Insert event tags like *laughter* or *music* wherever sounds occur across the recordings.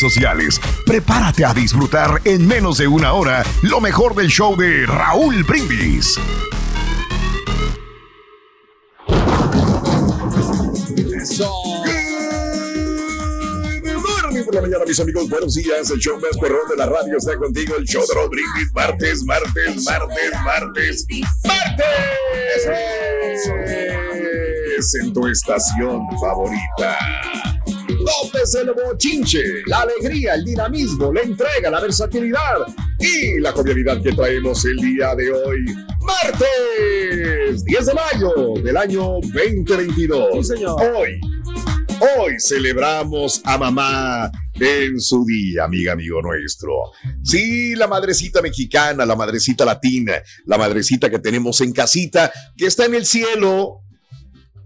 sociales. Prepárate a disfrutar en menos de una hora lo mejor del show de Raúl Brindis. Por la mañana, mis amigos. Buenos días. El show más perrón de la radio está contigo. El show de Raúl Brindis. Martes, martes, martes, martes. ¡Martes! En tu estación favorita. López el bochinche, la alegría, el dinamismo, la entrega, la versatilidad y la jovialidad que traemos el día de hoy. Martes 10 de mayo del año 2022. Hoy, hoy celebramos a mamá en su día, amiga, amigo nuestro. Sí, la madrecita mexicana, la madrecita latina, la madrecita que tenemos en casita, que está en el cielo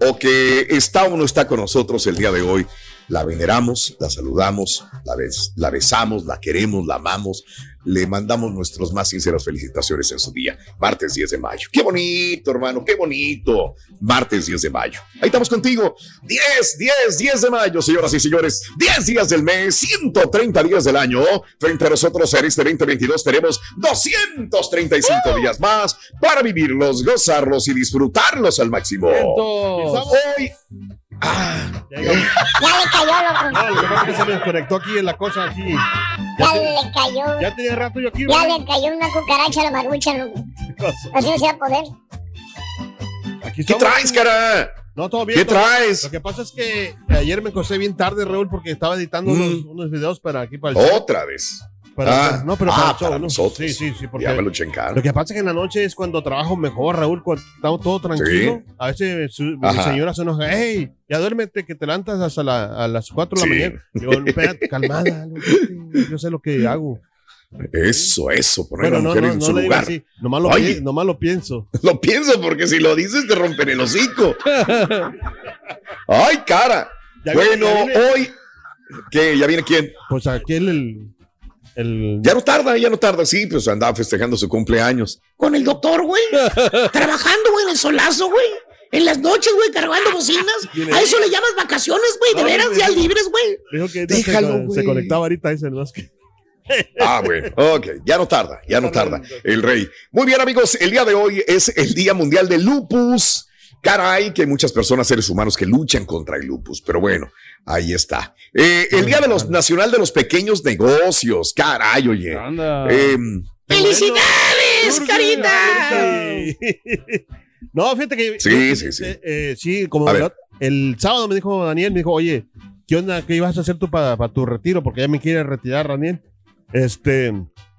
o que está o no está con nosotros el día de hoy. La veneramos, la saludamos, la, bes- la besamos, la queremos, la amamos. Le mandamos nuestras más sinceras felicitaciones en su día, martes 10 de mayo. Qué bonito, hermano, qué bonito. Martes 10 de mayo. Ahí estamos contigo. 10, 10, 10 de mayo, señoras y señores. 10 días del mes, 130 días del año. Frente a nosotros en este 2022 tenemos 235 días más para vivirlos, gozarlos y disfrutarlos al máximo. Hoy Ya le cayó, loco. Ah, lo que pasa es que se me desconectó aquí en la cosa aquí. Ya le cayó. Ya tenía rato yo aquí. Ya ¿verdad? le cayó una cucaracha a la marucha, loco. *laughs* Así no se va a poder. Aquí ¿Qué traes, cara? No, todo bien. ¿Qué todo- traes? Lo que pasa es que ayer me acosté bien tarde, Raúl, porque estaba editando Mm. unos, unos videos para aquí, para el show. Otra vez. Para- Ah, no, pero ah, para el show, para ¿no? nosotros. Sí, sí, sí. Porque Ya me lo en. Lo que pasa es que en la noche es cuando trabajo mejor, Raúl, cuando estamos todo tranquilo. Sí. A veces su, mi señora se enoja, hey, ya duérmete que te levantas hasta la- a las 4 de la mañana. Digo, espérate, calmada, *laughs* yo sé lo que hago. Eso, eso, poner Bueno, a la no, mujer no, en no su le digo lugar. así, nomás lo, nomás lo pienso. *laughs* Lo pienso porque si lo dices te rompen el hocico. *laughs* Ay, cara. Ya viene, bueno, ya viene. hoy. ¿Qué? ¿Ya viene quién? Pues aquel, el, el... Ya no tarda, ya no tarda. Sí, pues andaba festejando su cumpleaños. Con el doctor, güey. *laughs* Trabajando, güey, en el solazo, güey. En las noches, güey, cargando bocinas. *laughs* A eso le llamas vacaciones, güey. De No, veras, ya libres, güey. Dijo que Déjalo, se, se conectaba ahorita, dice. Es que- *laughs* Ah, bueno, ok, ya no tarda, ya no tarda. El rey. Muy bien, amigos, el día de hoy es el Día Mundial del Lupus. Caray, que hay muchas personas, seres humanos, que luchan contra el lupus, pero bueno, ahí está. Eh, el Día de los Nacional de los Pequeños Negocios. Caray, oye. Em, ¡Felicidades, carita! No, fíjate que. Sí, sí, sí. eh, eh, sí, como el, el sábado me dijo Daniel, me dijo, oye, ¿qué onda? ¿Qué ibas a hacer tú para tu retiro? Porque ya me quiere retirar, Daniel. Este.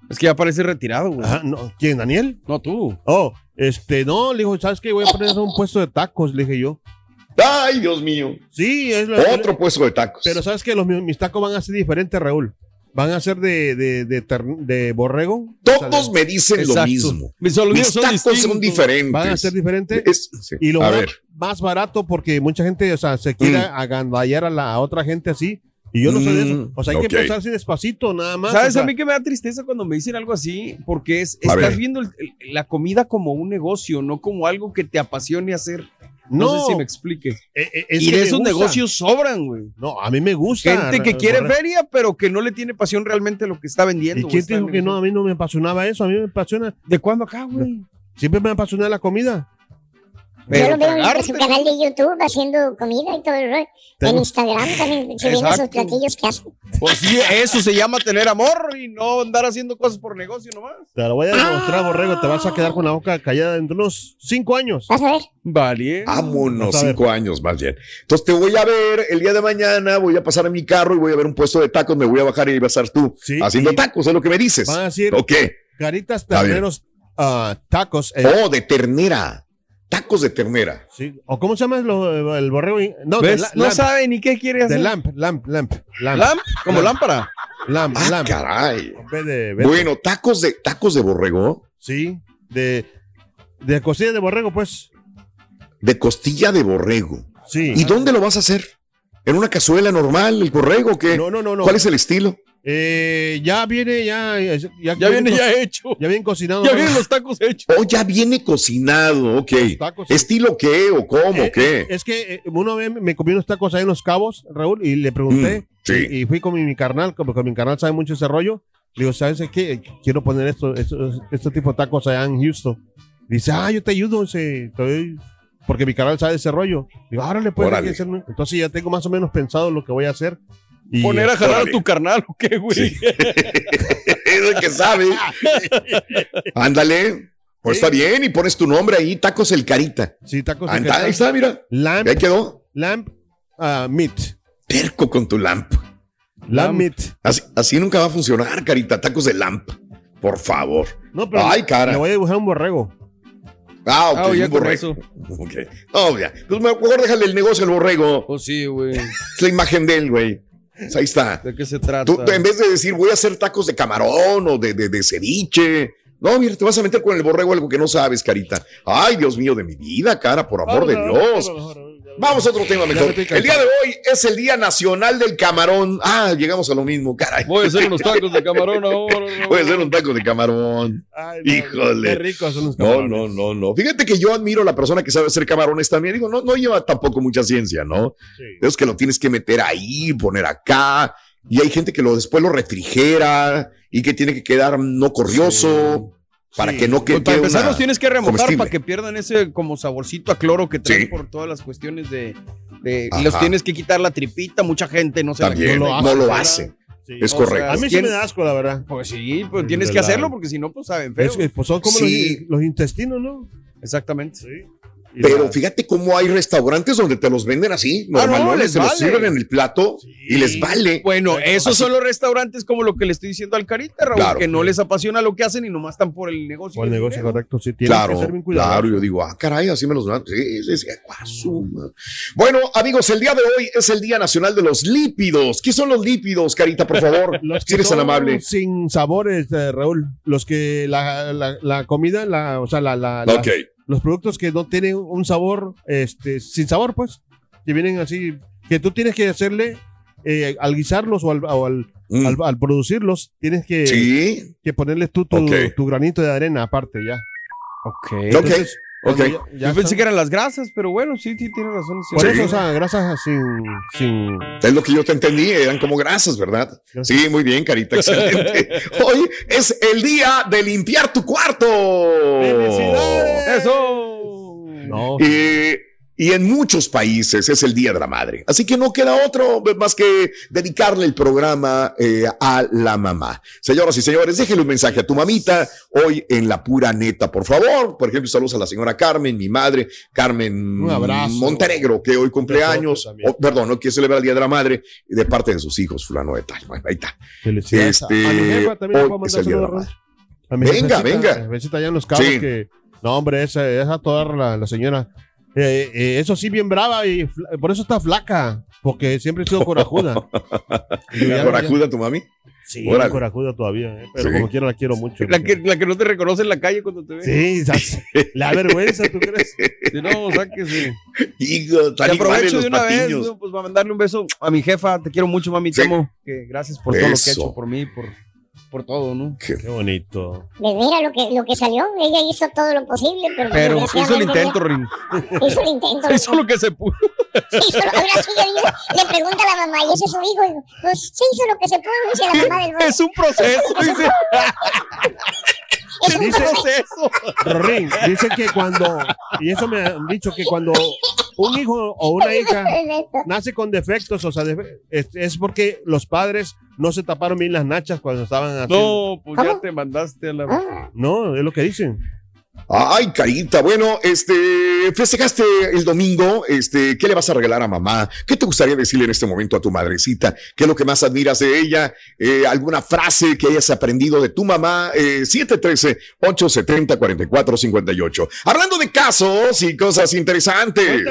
Es que ya parece retirado, güey. Ajá, no, ¿Quién, Daniel? No, tú. Oh, este, no, le dijo, ¿sabes qué? Voy a poner un puesto de tacos, le dije yo. Ay, Dios mío. Sí, es lo Otro puesto de tacos. Pero sabes que los mi- mis tacos van a ser diferentes, Raúl. Van a ser de, de, de, ter- de borrego. Todos me dicen lo mismo. Mis Mis tacos son diferentes. Van a ser diferentes. Es- sí. Y lo a ver. más barato porque mucha gente, o sea, se quiere Mm. agandallar a la a otra gente así. Y yo no soy de eso. Mm, O sea, hay que así despacito, nada más. ¿Sabes o sea, a mí que me da tristeza cuando me dicen algo así? Porque es, estás ver. viendo el- el- la comida como un negocio, no como algo que te apasione hacer. No, No. sé si me explique. Eh, es y que de esos gusta. negocios sobran, güey. No, a mí me gusta. Gente que quiere feria, pero que no le tiene pasión realmente a lo que está ¿Y vendiendo. quién güey, te dijo que no? A mí no me apasionaba eso. A mí me apasiona. ¿De cuándo acá, güey? Siempre me apasiona la comida. Yo lo veo en su canal de YouTube haciendo comida y todo el rollo. ¿Te En? Instagram también subiendo sus platillos que hace. Pues sí, eso se llama tener amor y no andar haciendo cosas por negocio nomás. Te lo voy a demostrar, Borrego. Te vas a quedar con la boca callada dentro de unos cinco años. Vas a ver. Vale. Vámonos, cinco años más bien. Entonces te voy a ver el día de mañana, voy a pasar a mi carro y voy a ver un puesto de tacos, me voy a bajar y vas a estar tú haciendo y- tacos, es lo que me dices. Van a decir ¿O qué? Caritas, terneros, ah, tacos. eh, Oh, de ternera. Tacos de ternera. sí. ¿O cómo se llama lo- el borrego? No, de ¿Ves? la- No lamp. sabe ni qué quiere De hacer. lamp, lamp, lamp, lamp. ¿Lamp? ¿Como lámpara? Lamp, Ah, lamp. caray. De. Bueno, tacos de tacos de borrego, Sí, de, de costilla de borrego, pues. de costilla de borrego. Sí. ¿Y dónde lo vas a hacer? ¿En una cazuela normal, el borrego qué? No, no, no, no. ¿Cuál es el estilo? Eh, ya viene, ya. Ya, Ya viene co- ya hecho. Ya viene cocinado. Ya vienen los tacos hechos. Oh, ya viene cocinado, ok. tacos, sí. ¿Estilo qué o cómo Eh, qué? Es que eh, una vez me comí unos tacos ahí en Los Cabos, Raúl, y le pregunté. Mm, sí. y, y fui con mi, mi carnal, con mi carnal sabe mucho ese rollo. Le digo, ¿sabes qué? Quiero poner esto, esto- este tipo de tacos allá en Houston. Dice, ah, yo te ayudo. Dice, "Estoy-" Porque mi canal sabe ese rollo. Digo, ahora le Órale. hacer. Entonces ya tengo más o menos pensado lo que voy a hacer. Y, Poner a jalar a tu carnal, ¿o qué, güey? *laughs* es el que sabe. Ándale. Pues Sí. está bien, y pones tu nombre ahí, tacos el carita. Sí, tacos Anda, carne. ahí está, mira. Lamp, Ahí quedó. lamp ah, meat. Terco con tu lamp. Lamp meat. Así, así nunca va a funcionar, carita. Tacos de lamp. Por favor. No, pero Ay, cara. le voy a dibujar un borrego. Ah, ok, Ah, un borrego. Ok. No, ya. Pues mejor déjale el negocio al borrego. Pues sí, güey. Es la imagen de él, güey. Pues ahí está. ¿De qué se trata? Tú, tú, en vez de decir voy a hacer tacos de camarón o de, de, de ceviche. No, mira, te vas a meter con el borrego algo que no sabes, carita. Ay, Dios mío de mi vida, cara, por amor de Dios. Vamos a otro tema mejor. El día de hoy es el Día Nacional del Camarón. Ah, llegamos a lo mismo, caray. Voy a hacer unos tacos de camarón ahora. no, Voy a hacer un taco de camarón. Ay, no, Híjole. Qué son los No, camarones. no, no, no. Fíjate que yo admiro a la persona que sabe hacer camarones también. Digo, no, no lleva tampoco mucha ciencia, ¿no? Sí. Es que lo tienes que meter ahí, poner acá. Y hay gente que lo después lo refrigera y que tiene que quedar no corrioso para Sí. que no que- Pues para quede empezar una los tienes que remojar comestible. para que pierdan ese como saborcito a cloro que traen Sí. por todas las cuestiones de, de- los tienes que quitar la tripita, mucha gente no se También, la no lo hace. Sí. Es correcto. A mí sí me da asco, la verdad. Pues sí, pues Sí, tienes que hacerlo porque si no pues saben feo. Es que, pues son como Sí. los, los intestinos, ¿no? Exactamente. Y Pero la- fíjate cómo hay restaurantes donde te los venden así, Ah, no, te los sirven en el plato y les vale. Bueno, esos Así- son los restaurantes como lo que le estoy diciendo al Carita, Raúl, Claro. que no les apasiona lo que hacen y nomás están por el negocio. o el negocio dinero. correcto, sí. Tienes Claro, que ser bien claro, yo digo, ah, caray, así me los dan. Sí, sí. Bueno, amigos, el día de hoy es el Día Nacional de los Lípidos. ¿Qué son los lípidos, Carita, por favor? *laughs* Los si que eres tan amable. sin sabores, eh, Raúl. Los que la, la, la comida, la, o sea, la, la- la- Ok. Los productos que no tienen un sabor, este, sin sabor, pues, que vienen así, que tú tienes que hacerle eh, al guisarlos o al, o al, Mm. al- al producirlos, tienes que, Sí, que ponerle tú tu, tu granito de arena aparte ya. Ok. ok, Entonces, ok. cuando ya- ya Yo pensé que eran las grasas, pero bueno, sí, sí, tienes razón. sí. Por Sí. eso, o sea, grasas sin, sin Es lo que yo te entendí, eran como grasas, ¿verdad? Sí, muy bien, Carita, excelente. *laughs* Hoy es el día de limpiar tu cuarto. Eso. no, Eh, y en muchos países es el Día de la Madre. Así que no queda otro más que dedicarle el programa eh, a la mamá. Señoras y señores, déjenle un mensaje a tu mamita hoy en la pura neta, por favor. Por ejemplo, saludos a la señora Carmen, mi madre, Carmen Un abrazo. Montenegro, que hoy cumpleaños, Besotes también. o, perdón, no quiere celebrar el Día de la Madre, de parte de sus hijos, fulano de tal. Bueno, ahí está. Felicidades. Este, a mi jefa también hoy es el Día de la Madre. A mi Venga, venga. jefecita allá en los cabos Sí. que. No, hombre, esa, esa toda la, la señora. Eh, eh, eso sí, bien brava y por eso está flaca, porque siempre he sido corajuda. *laughs* Ya- ¿Corajuda tu mami? Sí, Órale. corajuda todavía, eh, pero Sí. como quiera la quiero mucho. La que, la que no te reconoce en la calle cuando te ve. Sí, ¿sabes? *laughs* la vergüenza, ¿tú crees? Sí, no, sáquese. Hijo, Te aprovecho de una vez, pues para mandarle un beso a mi jefa. Te quiero mucho, mami. Te Sí. amo. Que gracias por todo lo que ha hecho por mí, por, por todo, ¿no? Qué bonito. De veras lo que, lo que salió, ella hizo todo lo posible, pero... Pero *laughs* hizo el intento, Rin. *laughs* Hizo el intento. Hizo lo que se pudo. Sí, hizo lo- ahora sí le, pregunta a la mamá, ¿y ese es su hijo? Y pues sí hizo lo que se pudo, dice la mamá del *laughs* Es un proceso, dice. Es un Dice- proceso. Rorín, dice que cuando, y eso me han dicho que cuando un hijo o una hija nace con defectos, o sea, es, es porque los padres no se taparon bien las nachas cuando estaban haciendo. No, pues ya te mandaste a la. No, es lo que dicen. Ay, carita. Bueno, este, festejaste el domingo. Este, ¿qué le vas a regalar a mamá? ¿Qué te gustaría decirle en este momento a tu madrecita? ¿Qué es lo que más admiras de ella? Eh, ¿Alguna frase que hayas aprendido de tu mamá? Eh, 713-870-4458. Hablando de casos y cosas interesantes.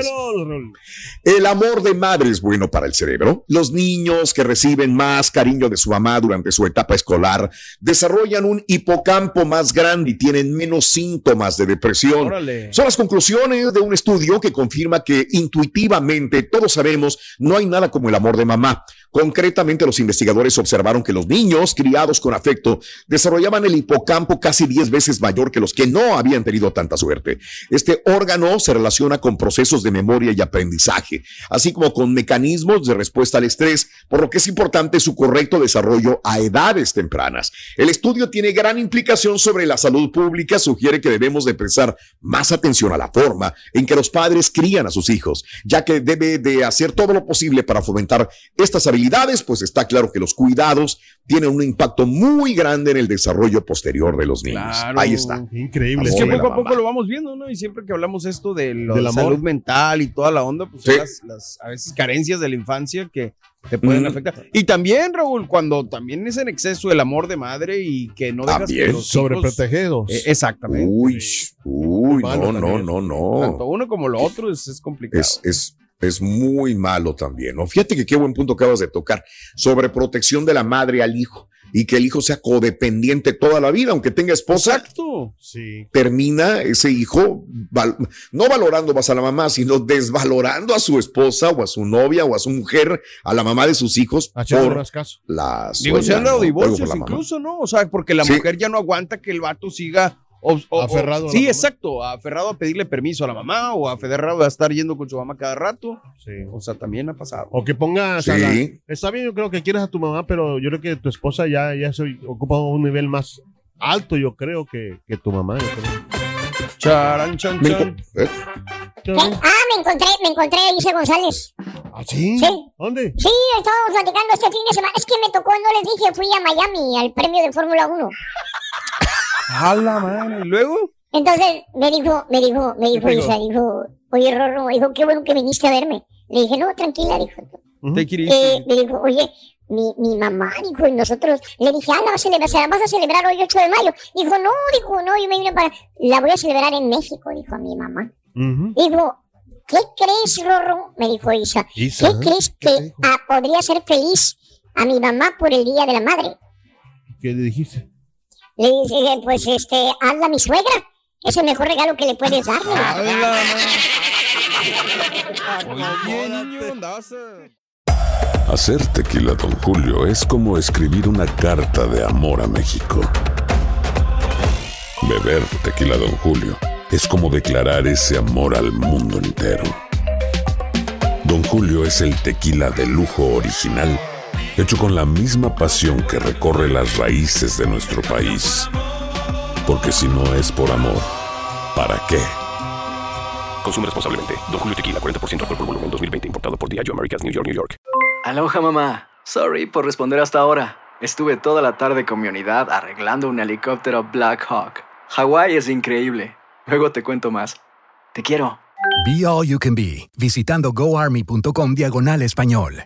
El amor de madre es bueno para el cerebro. Los niños que reciben más cariño de su mamá durante su etapa escolar desarrollan un hipocampo más grande y tienen menos síntomas de depresión. Órale. Son las conclusiones de un estudio que confirma que intuitivamente todos sabemos no hay nada como el amor de mamá. Concretamente, los investigadores observaron que los niños criados con afecto desarrollaban el hipocampo casi 10 veces mayor que los que no habían tenido tanta suerte. Este órgano se relaciona con procesos de memoria y aprendizaje, así como con mecanismos de respuesta al estrés, por lo que es importante su correcto desarrollo a edades tempranas. El estudio tiene gran implicación sobre la salud pública, sugiere que debemos de prestar más atención a la forma en que los padres crían a sus hijos, ya que debe de hacer todo lo posible para fomentar estas habilidades, pues está claro que los cuidados tienen un impacto muy grande en el desarrollo posterior de los niños. Claro. Ahí está. Increíble. Es que poco a poco lo vamos viendo, ¿no? Y siempre que hablamos esto de la amor. salud mental y toda la onda, pues son las, las, a veces carencias de la infancia que te pueden Mm. afectar. Y también, Raúl, cuando también es en exceso el amor de madre y que no dejas que los Sobreprotegidos. Eh, exactamente. Uy, uy, no, no, también. no, Tanto no. uno como lo otro es, es complicado. Es, es, es muy malo también, ¿no? Fíjate que qué buen punto acabas de tocar sobre protección de la madre al hijo y que el hijo sea codependiente toda la vida, aunque tenga esposa. Exacto. Sí. termina ese hijo val- no valorando más a la mamá, sino desvalorando a su esposa o a su novia o a su mujer, a la mamá de sus hijos Haciendo por más caso. la Digo, se han dado divorcios incluso, ¿no? O sea, porque la Sí. mujer ya no aguanta que el vato siga o- o- o- Aferrado a sí, exacto, aferrado a pedirle permiso a la mamá o aferrado a estar yendo con su mamá cada rato. Sí. O sea, también ha pasado. O que pongas a Sí. la- Está bien, yo creo que quieres a tu mamá, pero yo creo que tu esposa ya, ya se ocupa un nivel más alto, yo creo, que, que tu mamá. yo creo. Charan, chan, ¿eh? ¿Qué? Ah, me encontré, me encontré a Ilse González. ¿Ah, sí? Sí. ¿Dónde? Sí, estábamos platicando este fin de semana. Es que me tocó, no les dije, fui a Miami al premio de Fórmula 1. A la madre. ¿Y luego? Entonces me dijo, me dijo, me dijo. Isa, dijo, oye Rorro, dijo, qué bueno que viniste a verme. Le dije, no, tranquila, dijo. Eh, me dijo, oye, mi, mi mamá, dijo, y nosotros, le dije, ah, la vas a celebrar, la vas a celebrar hoy 8 de mayo. Dijo, no, dijo, no, yo me vine para, la voy a celebrar en México, dijo a mi mamá. Ujú. Dijo, ¿qué crees, Rorro? Me dijo Isa. Isa, ¿Qué crees ¿qué te que ah, podría ser feliz a mi mamá por el Día de la Madre? ¿Qué le dijiste? Le dije, pues, este, hazla mi suegra. Es el mejor regalo que le puedes dar. Oye, niño, Hacer tequila, Don Julio, es como escribir una carta de amor a México. Beber tequila, Don Julio, es como declarar ese amor al mundo entero. Don Julio es el tequila de lujo original, hecho con la misma pasión que recorre las raíces de nuestro país. Porque si no es por amor, ¿para qué? Consume responsablemente. Don Julio Tequila, 40% alcohol por volumen, 2020. Importado por Diageo Americas, New York, New York. Aloha mamá. Sorry por responder hasta ahora. Estuve toda la tarde con mi unidad arreglando un helicóptero Black Hawk. Hawái es increíble. Luego te cuento más. Te quiero. Be All You Can Be, visitando goarmy.com diagonal español.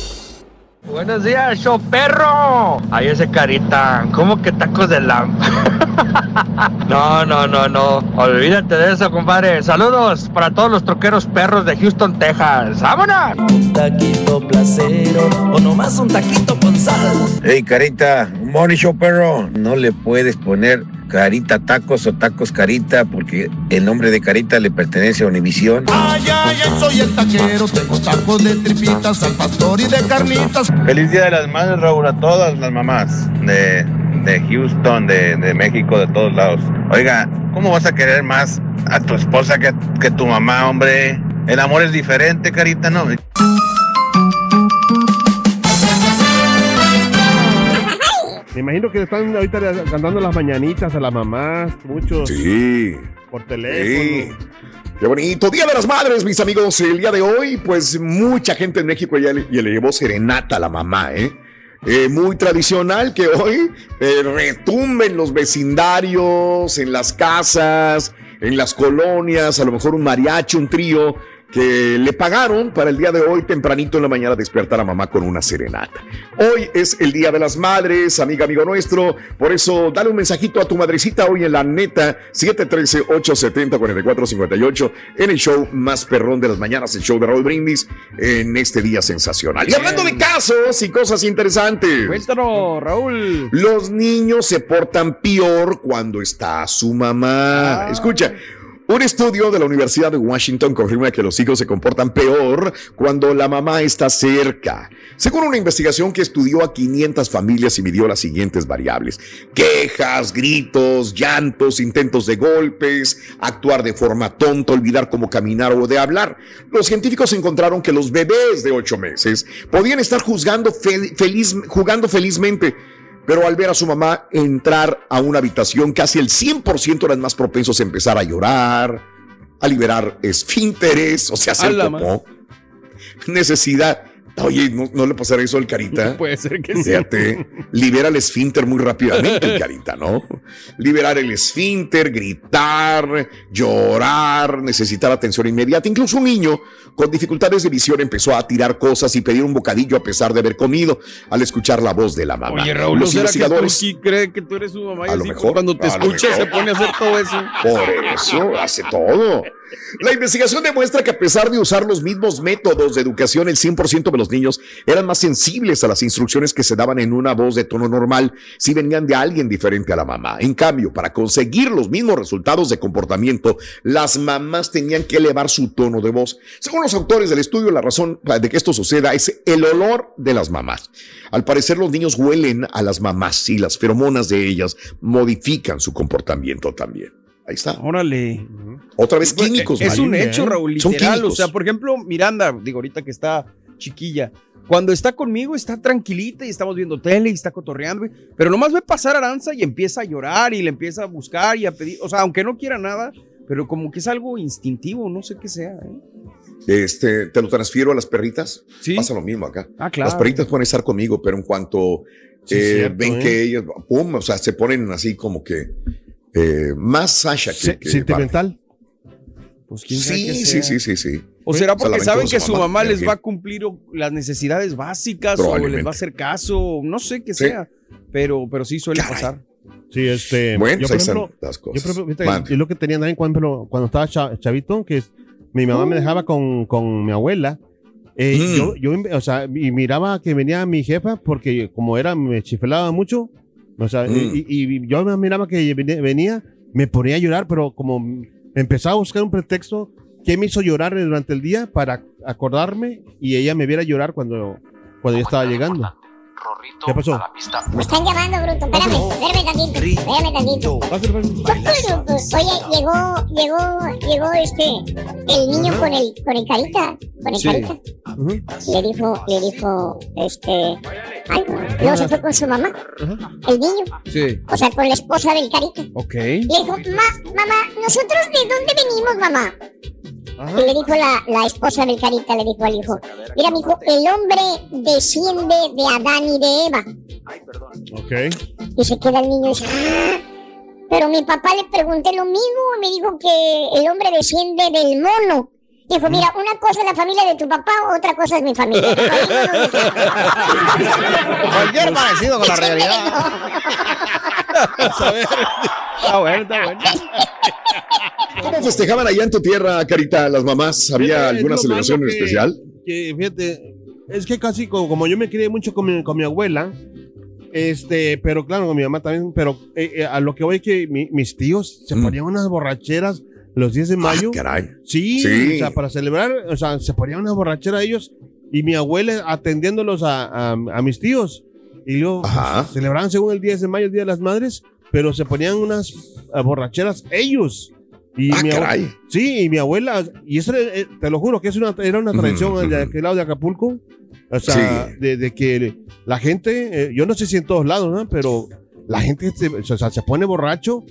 Buenos días, show perro. Ahí ese carita, ¿cómo que tacos de lamp? *laughs* no, no, no, no. Olvídate de eso, compadre. Saludos para todos los troqueros perros de Houston, Texas. ¡Vámonos! Un taquito placero o nomás un taquito con sal. Hey, Carita, un morning show, perro. No le puedes poner Carita Tacos o Tacos Carita porque el nombre de Carita le pertenece a Univisión. Ay, ay, ay, soy el taquero. Tengo tacos de tripitas, al pastor y de carnitas. Feliz Día de las Madres, Raúl, a todas las mamás de, de Houston, de, de México, de todos lados. Oiga, ¿cómo vas a querer más a tu esposa que, que tu mamá, hombre? El amor es diferente, Carita, ¿no? Me imagino que le están ahorita cantando las mañanitas a las mamás, muchos. Sí. Por teléfono. Sí. Qué bonito. Día de las Madres, mis amigos. El día de hoy, pues mucha gente en México ya le, ya le llevó serenata a la mamá, ¿eh? Eh, muy tradicional que hoy eh, retumben los vecindarios, en las casas, en las colonias, a lo mejor un mariachi, un trío que le pagaron para el día de hoy tempranito en la mañana despertar a mamá con una serenata. Hoy es el Día de las Madres, amiga, amigo nuestro, por eso dale un mensajito a tu madrecita hoy en la neta 713-870-4458 en el show más perrón de las mañanas, el show de Raúl Brindis, en este día sensacional. Y hablando de casos y cosas interesantes. Cuéntanos, Raúl. Los niños se portan peor cuando está su mamá. Escucha. Un estudio de la Universidad de Washington confirma que los hijos se comportan peor cuando la mamá está cerca. Según una investigación que estudió a 500 familias y midió las siguientes variables. Quejas, gritos, llantos, intentos de golpes, actuar de forma tonta, olvidar cómo caminar o de hablar. Los científicos encontraron que los bebés de 8 meses podían estar jugando felizmente pero al ver a su mamá entrar a una habitación, casi el 100% eran más propensos a empezar a llorar, a liberar esfínteres, o sea, hacer popó. Necesidad. Oye, ¿no, no le pasará eso al carita? *laughs* Puede ser que sí. Libera el esfínter muy rápidamente el carita, ¿no? Liberar el esfínter, gritar, llorar, necesitar atención inmediata. Incluso un niño con dificultades de visión empezó a tirar cosas y pedir un bocadillo a pesar de haber comido al escuchar la voz de la mamá. Oye, Raúl, ¿no Los que tú investigadores sí cree que tú eres su mamá y A lo mejor, cuando te escucha se pone a hacer todo eso? Por eso hace todo. La investigación demuestra que a pesar de usar los mismos métodos de educación, el 100% de los niños eran más sensibles a las instrucciones que se daban en una voz de tono normal si venían de alguien diferente a la mamá. En cambio, para conseguir los mismos resultados de comportamiento, las mamás tenían que elevar su tono de voz. Según los autores del estudio, la razón de que esto suceda es el olor de las mamás. Al parecer, los niños huelen a las mamás y las feromonas de ellas modifican su comportamiento también. Ahí está. Órale. Otra vez químicos. Es Mario. un hecho, Raúl, Son literal. O químicos. sea, por ejemplo, Miranda, digo, ahorita que está chiquilla, cuando está conmigo está tranquilita y estamos viendo tele y está cotorreando, güey, pero nomás ve pasar Aranza y empieza a llorar y le empieza a buscar y a pedir, o sea, aunque no quiera nada, pero como que es algo instintivo, no sé qué sea. ¿eh? Este, te lo transfiero a las perritas. Pasa lo mismo acá. Ah, claro. Las perritas pueden estar conmigo, pero en cuanto Sí, eh, cierto, ven ¿eh? que ellas, pum, o sea, se ponen así como que eh, más Sasha que, Se- que sentimental. Pues quién sabe Sí, qué sí, sea. sí, sí, sí. O será Se porque la saben aventó que su mamá les ¿quién? va a cumplir o- las necesidades básicas o les va a hacer caso, no sé qué Sí. sea, pero, pero sí suele pasar. Sí, este. Bueno, yo, pues por ahí ejemplo, están las yo, cosas. por ejemplo, es lo que tenía también cuando, cuando estaba cha- chavito, que es, mi mamá me dejaba con, con mi abuela. eh, Mm. yo, yo, o sea, y miraba que venía mi jefa porque como era, me chiflaba mucho. O sea, Mm. y, y yo me miraba que venía, venía, me ponía a llorar, pero como empezaba a buscar un pretexto que me hizo llorar durante el día para acordarme y ella me viera llorar cuando, cuando yo estaba llegando. ¿Qué pasó? Me están llamando, bruto. Espérame, espérame tantito. Espérame tantito. Oye, llegó, llegó, llegó este, el niño con el, con el carita, con el Sí. carita. Le dijo, le dijo, este, algo. Luego se fue con su mamá, el niño. Sí. O sea, con la esposa del carita. Ok. Le dijo, "Ma- mamá, ¿nosotros de dónde venimos, mamá? Y le dijo la, la esposa del carita, le dijo al hijo, mira, mi hijo, el hombre desciende de Adán y de Eva. Ok. Y se queda el niño y dice, "Ah, pero mi papá le pregunté lo mismo y me dijo que el hombre desciende del mono. Dijo, mira, una cosa es la familia de tu papá, otra cosa es mi familia. *laughs* Cualquier parecido con la realidad. *laughs* Está bueno, está bueno. ¿Cómo festejaban allá en tu tierra, Carita, las mamás? ¿Había alguna celebración en que- especial? Que, fíjate, es que casi como, como yo me crié mucho con mi, con mi abuela, este, pero claro, con mi mamá también, pero eh, eh, a lo que voy es que mi- mis tíos se ponían unas borracheras los 10 de mayo. Mm. Ah, caray. Sí, Sí. o sea, para celebrar, o sea, se ponían una borrachera ellos y mi abuela atendiéndolos a, a- a mis tíos. Y luego pues, celebraban según el 10 de mayo, el Día de las Madres, pero se ponían unas eh, borracheras ellos. Y Ah, mi caray. Sí, y mi abuela, y eso eh, te lo juro que es una, era una tradición Ujú, de aquel lado de Acapulco. O sea, de, de que la gente, eh, yo no sé si en todos lados, ¿no? pero la gente se, o sea, se pone borracho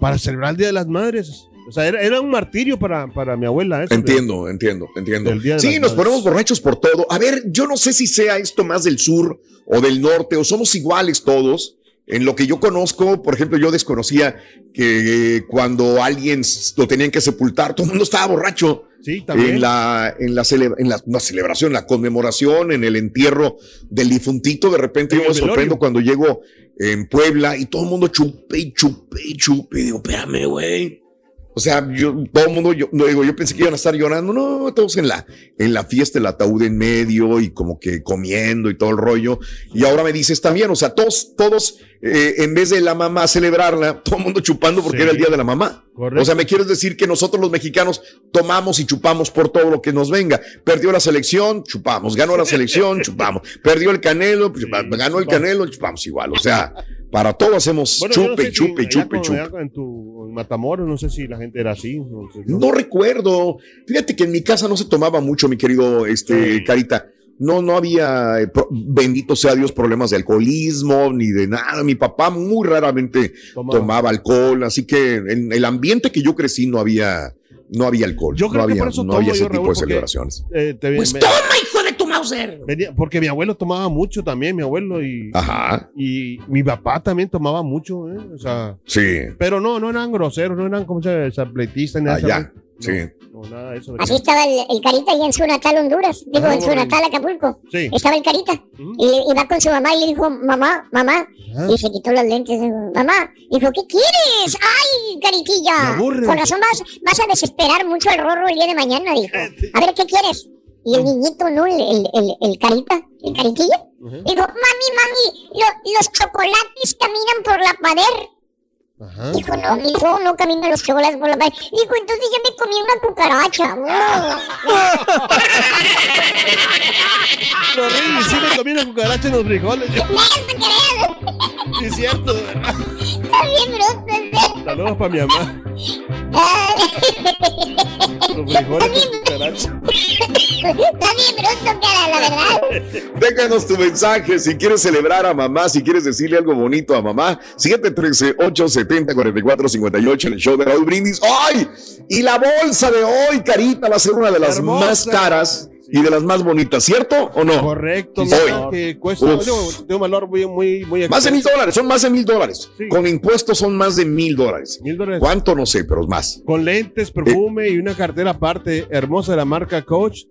para celebrar el Día de las Madres. O sea, era, era un martirio para, para mi abuela. Eso Entiendo, entiendo, entiendo. Sí, nos ponemos borrachos por todo. A ver, yo no sé si sea esto más del sur o del norte, o somos iguales todos. En lo que yo conozco, por ejemplo, yo desconocía que cuando alguien lo tenían que sepultar, todo el mundo estaba borracho. Sí, también. En la, en la, cele- en la no, celebración, la conmemoración, en el entierro del difuntito, de repente En yo me sorprendo cuando llego en Puebla y todo el mundo chupe y chupe y chupe. Y digo, espérame, güey. O sea, yo, todo el mundo, yo, no digo, yo pensé que iban a estar llorando. No, todos en la, en la fiesta, el ataúd en medio y como que comiendo y todo el rollo. Y ahora me dices también, o sea, todos, todos, eh, en vez de la mamá celebrarla, todo el mundo chupando porque Sí. era el día de la mamá. Correcto. O sea, me quieres decir que nosotros los mexicanos tomamos y chupamos por todo lo que nos venga. Perdió la selección, chupamos. Ganó la selección, *laughs* chupamos. Perdió el canelo, ganó el canelo, chupamos igual. O sea, para todo hacemos Bueno, yo no chupe, sé si chupe, chupe, chupe. En, tu, Matamoros, no sé si la gente era así. No, sé, ¿no? No recuerdo. Fíjate que en mi casa no se tomaba mucho, mi querido este, Carita. No, no había, eh, bendito sea Dios, problemas de alcoholismo ni de nada. Mi papá muy raramente Tomaba. tomaba, alcohol, así que en el ambiente que yo crecí no había, no había alcohol. Yo creo no que había, por eso no tomo había yo, ese tipo de celebraciones. eh, te- Pues me- toma, hijo venía- porque mi abuelo tomaba mucho también, mi abuelo, y, Ajá. y mi papá también tomaba mucho, ¿eh? O sea, Sí. pero no, no eran groseros, no eran como ni Ah, nada. ya. Sí. No, nada de eso. Así estaba el, el Carita ahí en su natal Honduras, digo, Ah, en su natal Acapulco. Sí. Estaba el Carita. Y iba con su mamá y le dijo, mamá, mamá. Y se quitó los lentes. dijo, Mamá, dijo, ¿qué quieres? ¡Ay, Me Caritilla! aburre. Con razón vas, vas a desesperar mucho al rorro el día de mañana, dijo. A ver, ¿qué quieres? Y el niñito, ¿no? El, el, el, el Carita, el Caritilla. Dijo, mami, mami, lo- los chocolates caminan por la pared. Dijo, no, mijo, no caminan los chocolates por la pared. Dijo, entonces ya me comí una cucaracha. Lo horrible, sí me comí una cucaracha en los frijoles. *laughs* Sí, es cierto, verdad. Está bien bruto. Saludos para mi mamá. Los frijoles con cucaracha. Está bien bruto, cara, la verdad. Déjanos tu mensaje si quieres celebrar a mamá, si quieres decirle algo bonito a mamá. 713-870-4458 en el show de Raúl Brindis. ¡Ay! Y la bolsa de hoy, Carita, va a ser una de las Hermosa. más caras y de las más bonitas, ¿cierto o no? Correcto, Sí, hoy. que cuesta Uf. digo, de un valor muy, muy, muy Más de mil dólares, son más de mil dólares. Con impuestos son más de mil dólares. Mil dólares. ¿Cuánto? No sé, pero es más. Con lentes, perfume y una cartera aparte hermosa de la marca Coach.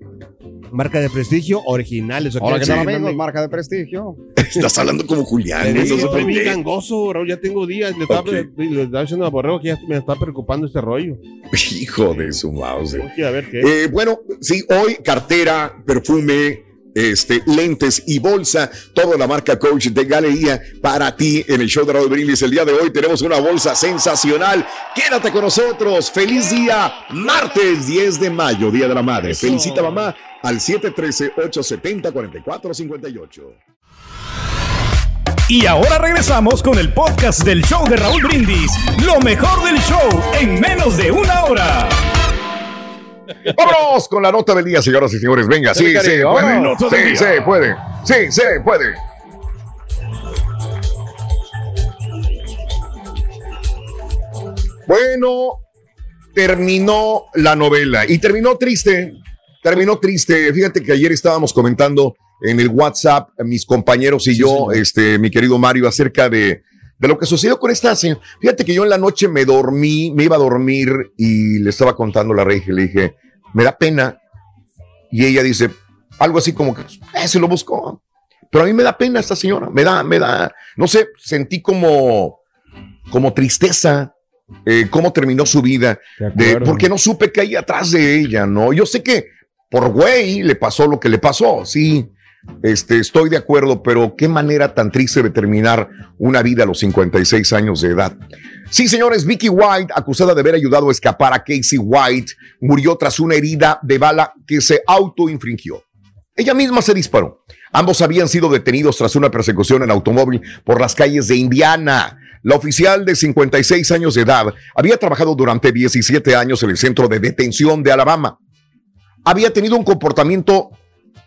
Marca de prestigio, originales. ¿qué tal, Sí, amigos? Marca de prestigio. *laughs* Estás hablando como Julián. Digo, Eso estoy bien gangoso, Raúl, ya tengo días. Le estaba, Ok. le estaba diciendo a Borrego que ya me está preocupando este rollo. *laughs* Hijo de su mouse. Ok, a ver qué. Eh, bueno, sí, hoy cartera, perfume, este, lentes y bolsa, toda la marca Coach de Galería para ti en el show de Raúl Brindis. El día de hoy tenemos una bolsa sensacional. Quédate con nosotros. Feliz día, martes 10 de mayo, Día de la Madre. Felicita mamá al 713-870-4458. Y ahora regresamos con el podcast del show de Raúl Brindis. Lo mejor del show en menos de una hora. Vámonos con la nota del día, señoras y señores. Venga, sí, se cariño, puede. Sí, se puede. Sí, se puede. Bueno, terminó la novela y terminó triste. Terminó triste. Fíjate que ayer estábamos comentando en el WhatsApp, mis compañeros y yo, este, mi querido Mario, acerca de, de lo que sucedió con esta señora. Fíjate que yo en la noche me dormí, me iba a dormir y le estaba contando la rey, le dije, me da pena. Y ella dice algo así como que, eh, se lo buscó. Pero a mí me da pena esta señora, me da, me da, no sé, sentí como, como tristeza, eh, cómo terminó su vida, de, porque no supe que hay atrás de ella, ¿no? Yo sé que por güey le pasó lo que le pasó, sí, este, estoy de acuerdo, pero qué manera tan triste de terminar una vida a los 56 años de edad. Sí, señores, Vicky White, acusada de haber ayudado a escapar a Casey White, murió tras una herida de bala que se autoinfringió. Ella misma se disparó. Ambos habían sido detenidos tras una persecución en automóvil por las calles de Indiana. La oficial de 56 años de edad había trabajado durante 17 años en el centro de detención de Alabama. Había tenido un comportamiento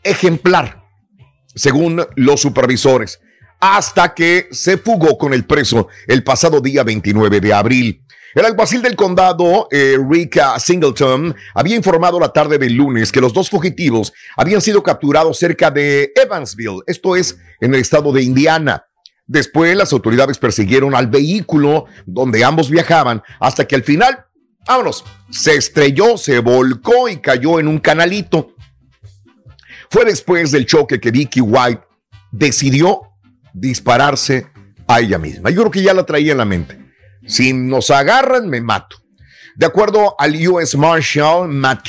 ejemplar, según los supervisores, hasta que se fugó con el preso el pasado día 29 de abril. El alguacil del condado, eh, Rick Singleton, había informado la tarde del lunes que los dos fugitivos habían sido capturados cerca de Evansville, esto es, en el estado de Indiana. Después las autoridades persiguieron al vehículo donde ambos viajaban hasta que al final, vámonos, se estrelló, se volcó y cayó en un canalito. Fue después del choque que Vicky White decidió dispararse a ella misma. Yo creo que ya la traía en la mente. Si nos agarran, me mato. De acuerdo al US Marshal Matt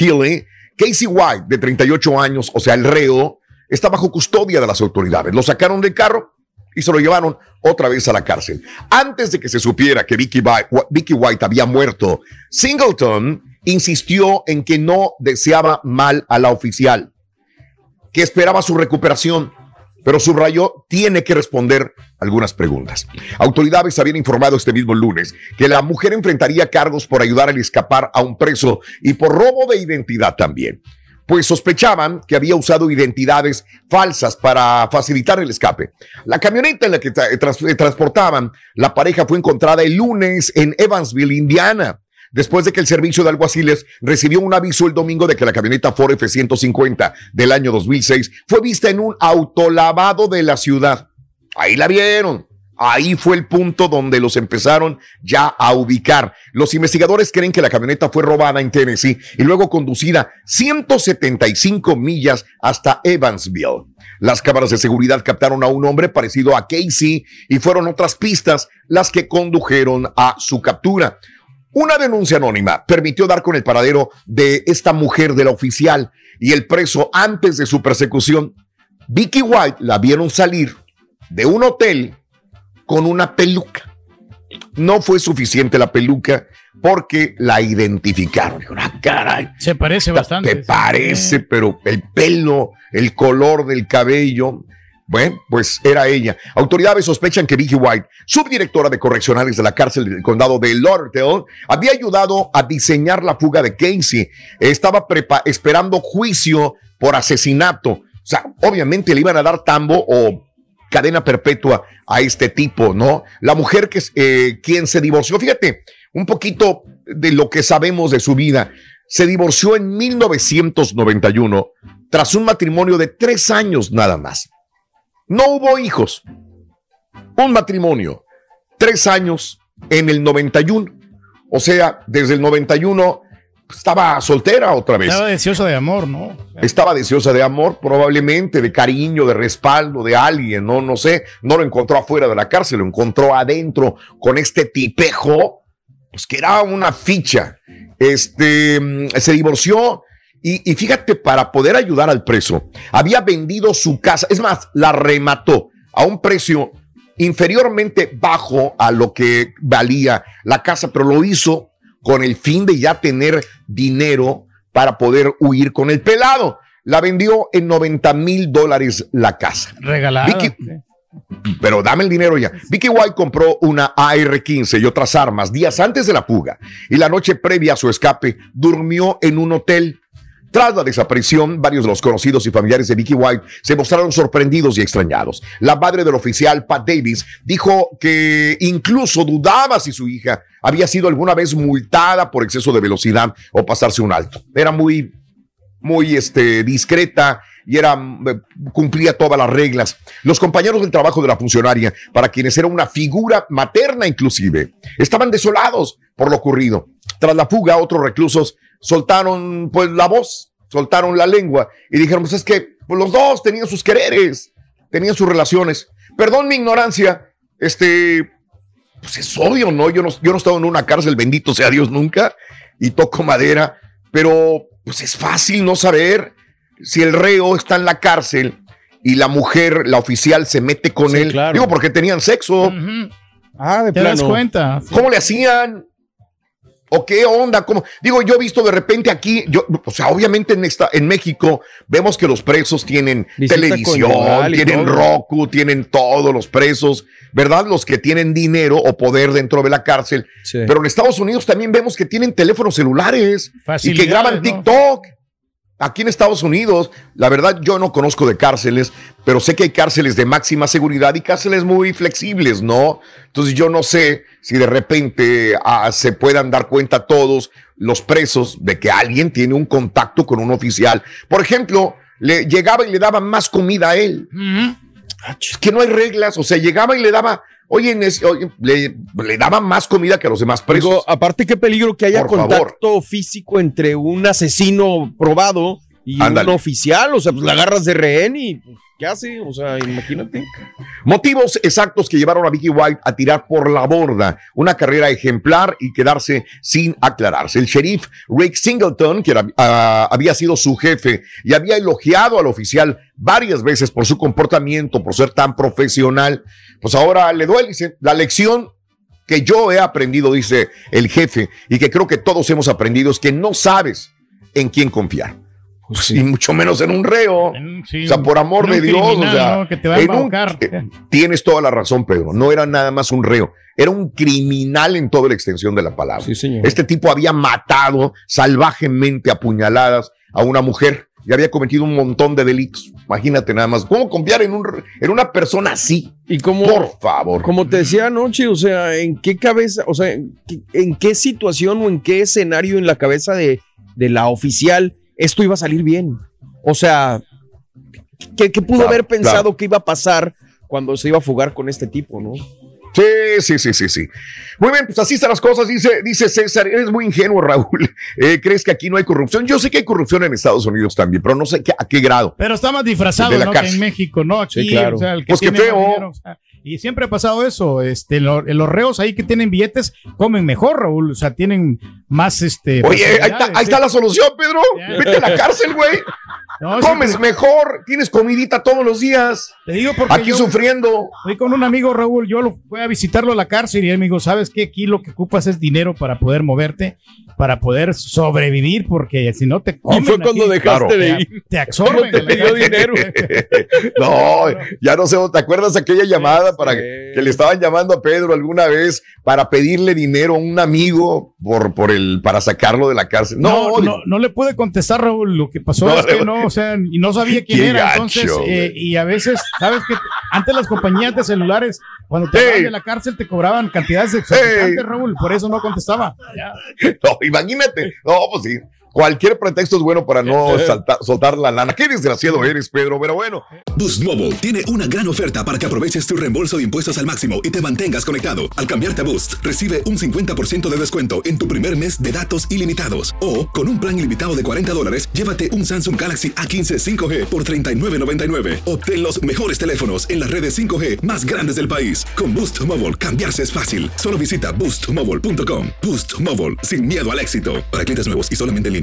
Casey White, de 38 años, o sea, el reo, está bajo custodia de las autoridades. Lo sacaron del carro y se lo llevaron otra vez a la cárcel. Antes de que se supiera que Vicky White había muerto, Singleton insistió en que no deseaba mal a la oficial, que esperaba su recuperación pero subrayó, tiene que responder algunas preguntas. Autoridades habían informado este mismo lunes que la mujer enfrentaría cargos por ayudar a escapar a un preso y por robo de identidad también, pues sospechaban que había usado identidades falsas para facilitar el escape. La camioneta en la que transportaban la pareja fue encontrada el lunes en Evansville, Indiana después de que el servicio de alguaciles recibió un aviso el domingo de que la camioneta Ford F-150 del año 2006 fue vista en un autolavado de la ciudad. Ahí la vieron. Ahí fue el punto donde los empezaron ya a ubicar. Los investigadores creen que la camioneta fue robada en Tennessee y luego conducida 175 millas hasta Evansville. Las cámaras de seguridad captaron a un hombre parecido a Casey y fueron otras pistas las que condujeron a su captura. Una denuncia anónima permitió dar con el paradero de esta mujer de la oficial y el preso antes de su persecución. Vicky White la vieron salir de un hotel con una peluca. No fue suficiente la peluca porque la identificaron. ah, caray. Se parece bastante. Te parece, pero el pelo, el color del cabello. Bueno, pues era ella. Autoridades sospechan que Vicky White, subdirectora de correccionales de la cárcel del condado de Lauderdale, había ayudado a diseñar la fuga de Casey. Estaba esperando juicio por asesinato. O sea, obviamente le iban a dar tambo o cadena perpetua a este tipo, ¿no? La mujer que eh, quien se divorció, fíjate, un poquito de lo que sabemos de su vida. Se divorció en 1991 tras un matrimonio de tres años nada más. No hubo hijos. Un matrimonio. Tres años en el 91. O sea, desde el 91 estaba soltera otra vez. Estaba deseosa de amor, ¿no? Estaba deseosa de amor, probablemente, de cariño, de respaldo, de alguien, no, no sé. No lo encontró afuera de la cárcel, lo encontró adentro con este tipejo, pues que era una ficha. Este se divorció y, fíjate, para poder ayudar al preso, había vendido su casa, es más, la remató a un precio inferiormente bajo a lo que valía la casa, pero lo hizo con el fin de ya tener dinero para poder huir con el pelado. La vendió en 90 mil dólares la casa. Regalada. pero dame el dinero ya. Vicky White compró una AR-15 y otras armas días antes de la fuga y la noche previa a su escape durmió en un hotel tras la desaparición, varios de los conocidos y familiares de Vicky White se mostraron sorprendidos y extrañados. La madre del oficial, Pat Davis, dijo que incluso dudaba si su hija había sido alguna vez multada por exceso de velocidad o pasarse un alto. Era muy, muy este, discreta y era, eh, cumplía todas las reglas. Los compañeros del trabajo de la funcionaria, para quienes era una figura materna inclusive, estaban desolados por lo ocurrido. Tras la fuga, otros reclusos soltaron pues la voz, soltaron la lengua y dijeron, pues es que pues, los dos tenían sus quereres, tenían sus relaciones. Perdón mi ignorancia, este, pues es obvio, ¿no? Yo no, yo no he estado en una cárcel, bendito sea Dios nunca, y toco madera, pero pues es fácil no saber si el reo está en la cárcel y la mujer, la oficial, se mete con él. Digo, porque tenían sexo. Ah, de Te das cuenta. ¿Cómo le hacían? ¿O qué onda? ¿Cómo? Digo, yo he visto de repente aquí, yo, o sea, obviamente en, esta, en México vemos que los presos tienen Visita televisión, tienen todo. Roku, tienen todos los presos, ¿verdad? Los que tienen dinero o poder dentro de la cárcel. Pero en Estados Unidos también vemos que tienen teléfonos celulares y que graban ¿no? TikTok. Aquí en Estados Unidos, la verdad yo no conozco de cárceles, pero sé que hay cárceles de máxima seguridad y cárceles muy flexibles, ¿no? Entonces yo no sé si de repente ah, se puedan dar cuenta todos los presos de que alguien tiene un contacto con un oficial. Por ejemplo, le llegaba y le daba más comida a él. Es que no hay reglas, o sea, llegaba y le daba, oye, le, le daba más comida que a los demás presos. Digo, aparte, qué peligro que haya Por favor. contacto físico entre un asesino probado y un oficial. O sea, pues la agarras de rehén y pues, ¿qué hace? O sea, imagínate. Motivos exactos que llevaron a Vicky White a tirar por la borda una carrera ejemplar y quedarse sin aclararse. El sheriff Rick Singleton, que era- ah, había sido su jefe y había elogiado al oficial varias veces por su comportamiento, por ser tan profesional, pues ahora le duele. Dice, la lección que yo he aprendido, dice el jefe, y que creo que todos hemos aprendido, es que no sabes en quién confiar. Pues, y mucho menos en un reo. sí, o sea, por amor de Dios, o sea, ¿no? Que te va a un- eh, tienes toda la razón, Pedro. No era nada más un reo, era un criminal en toda la extensión de la palabra. Este tipo había matado salvajemente a puñaladas a una mujer y había cometido un montón de delitos. Imagínate nada más. ¿Cómo confiar en, un, en una persona así? Y como, Por favor. Como te decía anoche, o sea, ¿en qué cabeza, o sea, en qué, en qué situación o en qué escenario en la cabeza de, de la oficial esto iba a salir bien? O sea, ¿qué, qué pudo Claro, haber pensado claro. que iba a pasar cuando se iba a fugar con este tipo, no? Sí, sí, sí, sí, sí. Muy bien, pues así están las cosas, dice, dice César. Eres muy ingenuo, Raúl. *laughs* Eh, ¿Crees que aquí no hay corrupción? Yo sé que hay corrupción en Estados Unidos también, pero no sé qué- a qué grado. Pero está más disfrazado, De la ¿no? Que en México, ¿no? Aquí, Sí, claro. o sea, el que Pues tiene feo. más dinero, o sea, y siempre ha pasado eso. Este, lo- los reos ahí que tienen billetes comen mejor, Raúl. O sea, tienen más este. Oye, ahí está, ahí está ¿sí? la solución, Pedro. Vete a la cárcel, güey. No, sí, Comes pero- mejor, tienes comidita todos los días. Te digo porque Aquí yo sufriendo. Fui con un amigo, Raúl, yo lo fui a visitarlo a la cárcel y él me dijo, ¿sabes qué? Aquí lo que ocupas es dinero para poder moverte, para poder sobrevivir, porque si no te comen fue cuando aquí, dejaste de te- ir. Te *laughs* absorben. te pidió dinero. *laughs* No, ya no sé, ¿te acuerdas aquella llamada para que, que le estaban llamando a Pedro alguna vez para pedirle dinero a un amigo por, por el, para sacarlo de la cárcel? No, No, no, no, le pude contestar, Raúl. Lo que pasó No, es que no, sea, y no sabía quién Qué era. gacho, Entonces, eh, y a veces, ¿sabes que Antes las compañías de celulares, cuando te Ey. hablaban de la cárcel, te cobraban cantidades exorbitantes, Raúl. Por eso no contestaba. Ya. *laughs* No, imagínate. No, pues sí. Cualquier pretexto es bueno para no saltar- soltar la lana. Qué desgraciado eres, Pedro, pero bueno. Boost Mobile tiene una gran oferta para que aproveches tu reembolso de impuestos al máximo y te mantengas conectado. Al cambiarte a Boost, recibe un 50% de descuento en tu primer mes de datos ilimitados. O, con un plan ilimitado de 40 dólares, llévate un Samsung Galaxy A15 5G por $39.99. Obtén los mejores teléfonos en las redes 5G más grandes del país. Con Boost Mobile, cambiarse es fácil. Solo visita boostmobile.com. Boost Mobile, sin miedo al éxito. Para clientes nuevos y solamente en línea,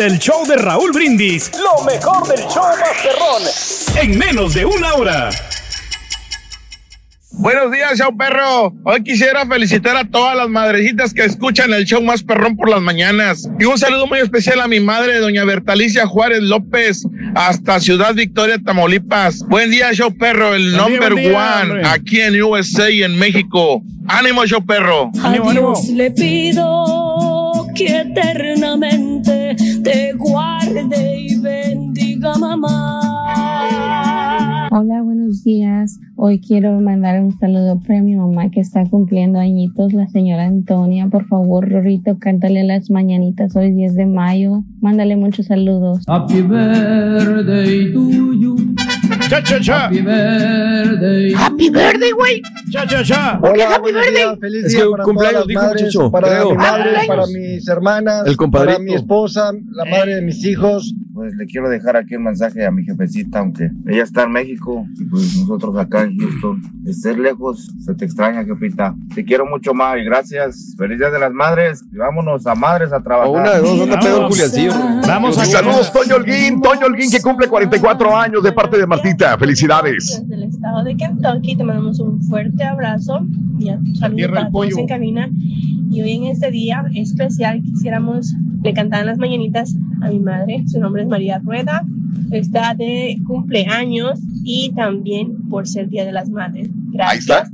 del show de Raúl Brindis. Lo mejor del show Masterrón. En menos de una hora. Buenos días, show perro. Hoy quisiera felicitar a todas las madrecitas que escuchan el show más perrón por las mañanas. Y un saludo muy especial a mi madre, doña Bertalicia Juárez López, hasta Ciudad Victoria, Tamaulipas. Buen día, show perro, el number día, one hombre. aquí en USA y en México. Ánimo, show perro. A Dios le pido que eternamente te guarde y bendiga mamá. Hola, buenos días. Hoy quiero mandar un saludo para mi mamá que está cumpliendo añitos, la señora Antonia. Por favor, Rorito, cántale las mañanitas hoy 10 de mayo. Mándale muchos saludos. Happy birthday to you. Cha, cha, cha. Happy birthday. Happy birthday, güey. Cha, cha, cha. ¿Por qué Hola, happy birthday? días, Feliz Es día que para cumpleaños todas las dijo, madres, muchacho, para creo. mi madre, Cumpleaños. para mis hermanas, El compadrito. para mi esposa, la madre de mis hijos. Pues le quiero dejar aquí un mensaje a mi jefecita, aunque ella está en México y pues nosotros acá en Houston. De ser lejos, se te extraña, jefita. Te quiero mucho más y gracias. Feliz Día de las Madres y vámonos a madres a trabajar. una de dos, pedo el Juliancillo. Vamos a Saludos, Toño Holguín. Toño Holguín, que cumple 44 años de parte de Martita. Felicidades. Desde el estado de Kentucky te mandamos un fuerte abrazo y a tus amigos en cabina. Y hoy en este día especial quisiéramos le cantar las mañanitas a mi madre. Su nombre es María Rueda. Está de cumpleaños y también por ser Día de las Madres. Gracias. Ahí está.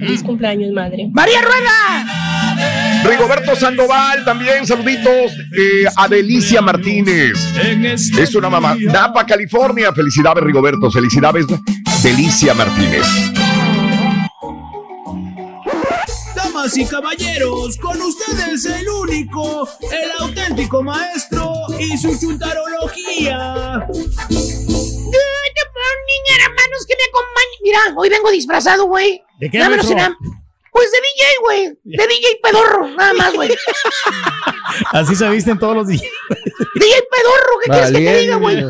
Feliz cumpleaños, madre. María Rueda. Rigoberto Sandoval, también saluditos. Eh, a Delicia Martínez. Es una mamá. Napa, California. Felicidades, Rigoberto. Felicidades, Delicia Martínez. Damas y caballeros, con ustedes el único, el auténtico maestro y su chuntarología. Good morning, hermanos que me acompañan. Mira, hoy vengo disfrazado, güey. ¿De qué, Nada menos y maestro? nada- Pues de DJ, güey. De DJ pedorro, nada más, güey. *laughs* Así se visten todos los días. DJ pedorro, ¿qué quieres que te diga, güey?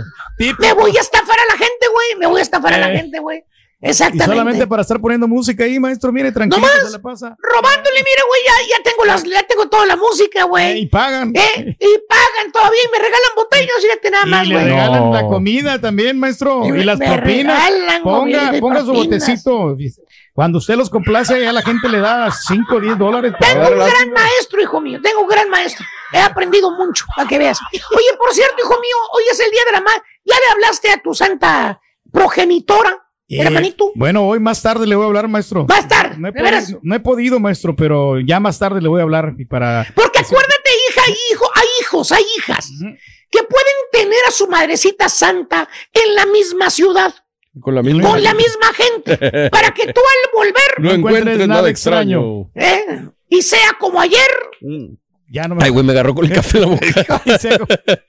Me voy a estafar a la gente, güey. Me voy a estafar a la Eh. gente, güey. Y Exactamente. solamente para estar poniendo música ahí, maestro, mire, tranquilo, ¿No más? se le pasa. Robándole, mira, güey, ya, ya tengo las, ya tengo toda la música, güey. y pagan. Eh, y pagan todavía y me regalan botellas, fíjate nada más, Y le güey. regalan la comida también, maestro. Y Y, las me propinas. regalan Ponga, y ponga su botecito. Cuando usted los complace, ya la gente le da 5 o 10 dólares. Tengo un la- gran maestro, hijo mío. Tengo un gran maestro. He aprendido mucho, para que veas. Oye, por cierto, hijo mío, hoy es el día de la madre. ¿Ya le hablaste a tu santa progenitora, Eh, hermanito? Bueno, hoy más tarde le voy a hablar, maestro. Más tarde, No he, de veras. podido, no he podido, maestro, pero ya más tarde le voy a hablar y para. Porque acuérdate, hija y hijo, hay hijos, hay hijas que pueden tener a su madrecita santa en la misma ciudad, Con la misma. con la misma gente, *laughs* para que tú al volver, No encuentres nada extraño. ¿eh? y sea como ayer, Ya no me. Ay, güey, me agarró con el café en la boca. *laughs*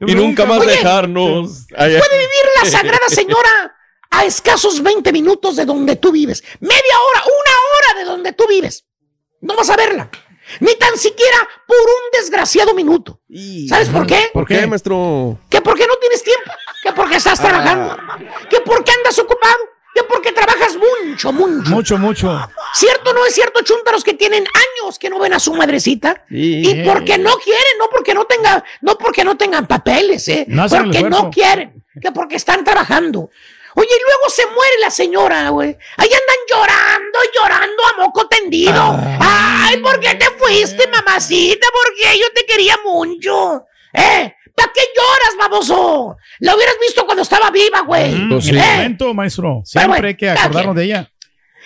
*laughs* y nunca más Oye, dejarnos. Puede vivir la Sagrada Señora a escasos 20 minutos de donde tú vives. Media hora, una hora de donde tú vives. No vas a verla. Ni tan siquiera por un desgraciado minuto. ¿Sabes por qué? ¿Por qué, maestro? Que porque no tienes tiempo. Que porque estás trabajando. Que porque andas ocupado. Que porque trabajas mucho, mucho. Mucho, mucho. ¿Cierto o no es cierto, chúntaros que tienen años que no ven a su madrecita? Y porque no quieren, no porque no tengan, no porque no tengan papeles, ¿eh? No porque no quieren, que porque están trabajando. Oye, y luego se muere la señora, güey. Ahí andan llorando, llorando a moco tendido. Ay, ¿por qué te fuiste, mamacita? Porque yo te quería mucho. ¿Eh? ¿Para qué lloras, baboso? La hubieras visto cuando estaba viva, güey. Mm, Pues ¿Eh? momento, maestro. Pero Siempre bueno, hay que acordarnos de ella.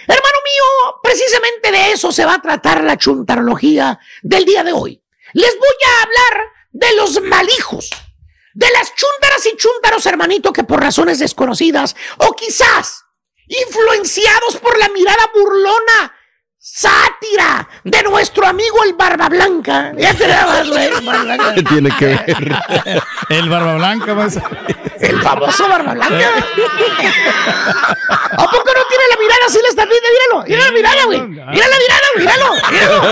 Hermano mío, precisamente de eso se va a tratar la chuntarología del día de hoy. Les voy a hablar de los malijos, de las chúntaras y chúntaros, hermanito, que por razones desconocidas o quizás influenciados por la mirada burlona, sátira de nuestro amigo el Barba Blanca. *laughs* Ya te dabas, güey, Barba Blanca. ¿Qué tiene que ver? El Barba Blanca, más. El famoso Barba Blanca. ¿A poco no tiene la mirada así la estampita? Míralo, mira la mirada, güey. Mira la mirada, míralo, míralo.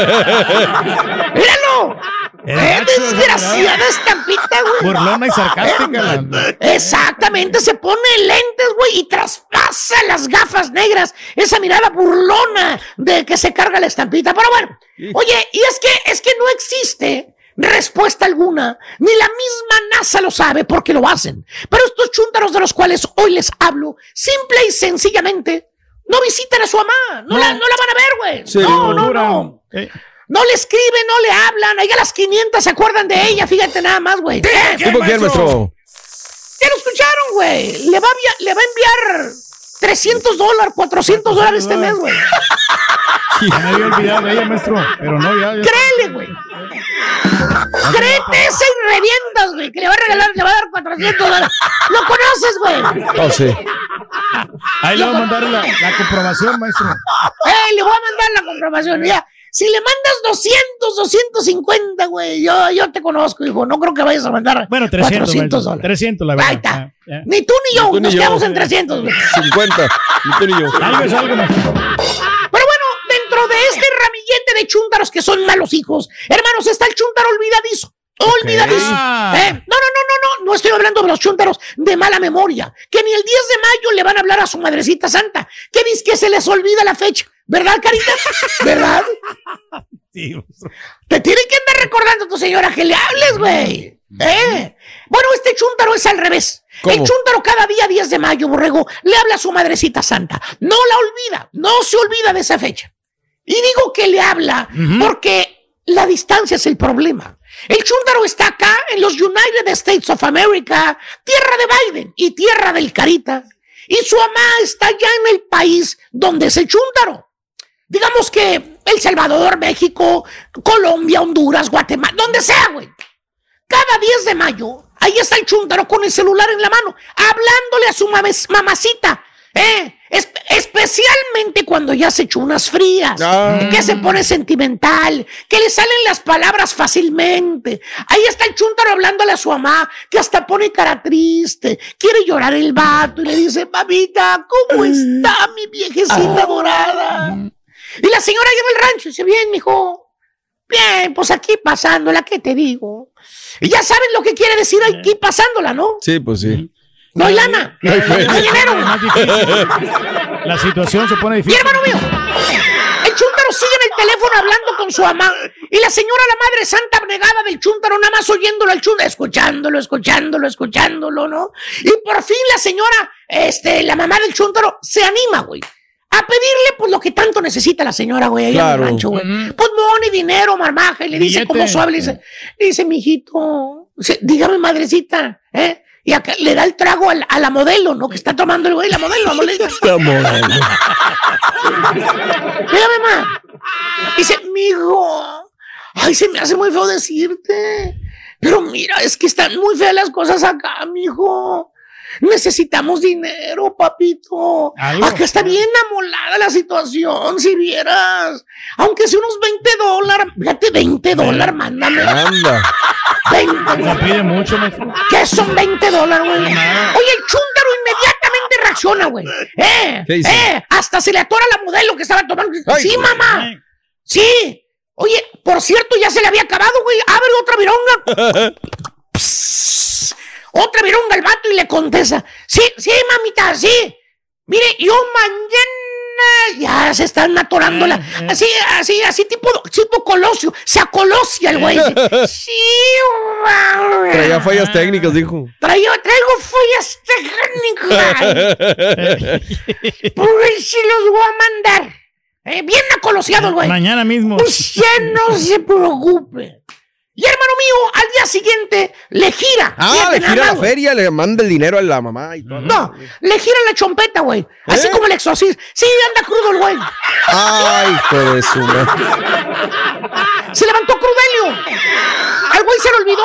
Míralo. ¡Eh, desgraciada estampita, güey! Burlona y sarcástica. la- Exactamente, se pone lentes, güey, y traspasa las gafas negras. Esa mirada burlona de que se carga la estampita. Pero bueno, oye, y es que, es que no existe respuesta alguna, ni la misma NASA lo sabe porque lo hacen. Pero estos chúntaros de los cuales hoy les hablo, simple y sencillamente, no visitan a su mamá, no, La, no la van a ver, güey. Sí, no, no, no. Eh, No le escriben, no le hablan. Ahí a las 500 se acuerdan de ella, fíjate nada más, güey. ¿Eh? Ya lo escucharon, güey. Le va a, enviar- le va a enviar 300 dólares, 400 dólares este mes, güey. *laughs* Ya me había olvidado de ella, maestro. Pero no, ya. ya. Créele, güey. Créete ese y revientas, güey. Que le va a regalar, le va a dar 400 dólares. Lo conoces, güey. Oh, sí. Ahí le voy a mandar la, la comprobación, maestro. Eh, le voy a mandar la comprobación. Ya. Si le mandas 200, 250, güey, yo, yo te conozco, hijo. No creo que vayas a mandar Bueno, 300. 400 maestro. dólares. 300, la verdad. Ahí está. Ya. Ni tú ni yo, Ni tú ni nos yo. quedamos en 300, güey. 50. Ni tú ni yo. Algo es algo, maestro. Pero bueno, dentro de este ramillete de chúntaros que son malos hijos, hermanos, está el chúntaro olvidadizo. Olvidadizo. Ah. ¿Eh? No, no, no, no, no. No estoy hablando de los chúntaros de mala memoria. Que ni el 10 de mayo le van a hablar a su madrecita santa. Que dice que se les olvida la fecha. ¿Verdad, Carita? ¿Verdad? Sí, maestro. Te tiene que andar recordando a tu señora que le hables, güey. ¿Eh? Bueno, este chúntaro es al revés. ¿Cómo? El chúntaro cada día 10 de mayo, borrego, le habla a su madrecita santa. No la olvida, no se olvida de esa fecha. Y digo que le habla porque la distancia es el problema. El chúntaro está acá en los United States of America, tierra de Biden y tierra del Carita. Y su mamá está ya en el país donde es el chúntaro. Digamos que El Salvador, México, Colombia, Honduras, Guatemala, donde sea, güey. Cada 10 de mayo, ahí está el chúntaro con el celular en la mano, hablándole a su mames- mamacita. ¿eh? Es- especialmente cuando ya se echó unas frías, Ah. que se pone sentimental, que le salen las palabras fácilmente. Ahí está el chúntaro hablándole a su mamá, que hasta pone cara triste, quiere llorar el vato y le dice, mamita, ¿cómo está mi viejecita dorada? Y la señora lleva el rancho y dice, bien, mijo. Bien, pues aquí pasándola, ¿qué te digo? Y ya saben lo que quiere decir aquí pasándola, ¿no? Sí, pues sí. No hay lana, no hay, dinero. La situación se pone Y difícil. hermano mío, el chúntaro sigue en el teléfono hablando con su mamá. Y la señora, la madre santa abnegada del chúntaro, nada más oyéndolo al chúntaro, escuchándolo, escuchándolo, escuchándolo, ¿no? Y por fin la señora, este, la mamá del chúntaro, se anima, güey. A pedirle, pues, lo que tanto necesita la señora, güey, allá en Claro. el rancho, güey. Pues, money, dinero, marmaja. Y le dice, como suave, le dice, le dice, mijito, dígame, madrecita, ¿eh? Y acá le da el trago al- a la modelo, ¿no? Que está tomando el güey, la modelo, la modelo. *laughs* Mira, mamá. Dice, mijo, ay, se me hace muy feo decirte. Pero mira, es que están muy feas las cosas acá, mijo. Necesitamos dinero, papito. Algo. Acá está bien amolada la situación, si vieras. Aunque sea unos 20 dólares, fíjate, 20 dólares, mándame. Anda. *laughs* 20 Se pide mucho. ¿Qué son 20 dólares, güey? Oye, el chúntaro inmediatamente reacciona, güey. ¿Eh? ¿Qué dice? ¿Eh? Hasta se le atora la modelo que estaba tomando. Ay, sí, mamá. Sí. Oye, por cierto, ya se le había acabado, güey. Abre otra vironga. Psst. *laughs* Otra vironga al vato y le contesta. Sí, sí, mamita, sí. Mire, yo mañana ya se están atorando la. Así, así, así, tipo, tipo colosio. Se acolosia el güey. *laughs* Sí, mamá. Traía fallas técnicas, dijo. Traigo, traigo follas técnicas. *laughs* Pues se los voy a mandar. Eh, bien acolosiado el güey. Mañana mismo. Usted no se preocupe. Y hermano mío, al día siguiente le gira. Ah, le nada gira más, la feria, le manda el dinero a la mamá y todo. No, le gira la chompeta, güey. Así ¿Eh? como el exorcista. Sí, anda crudo el güey. Ay, hijo de su. Se levantó crudelio. Al güey se le olvidó.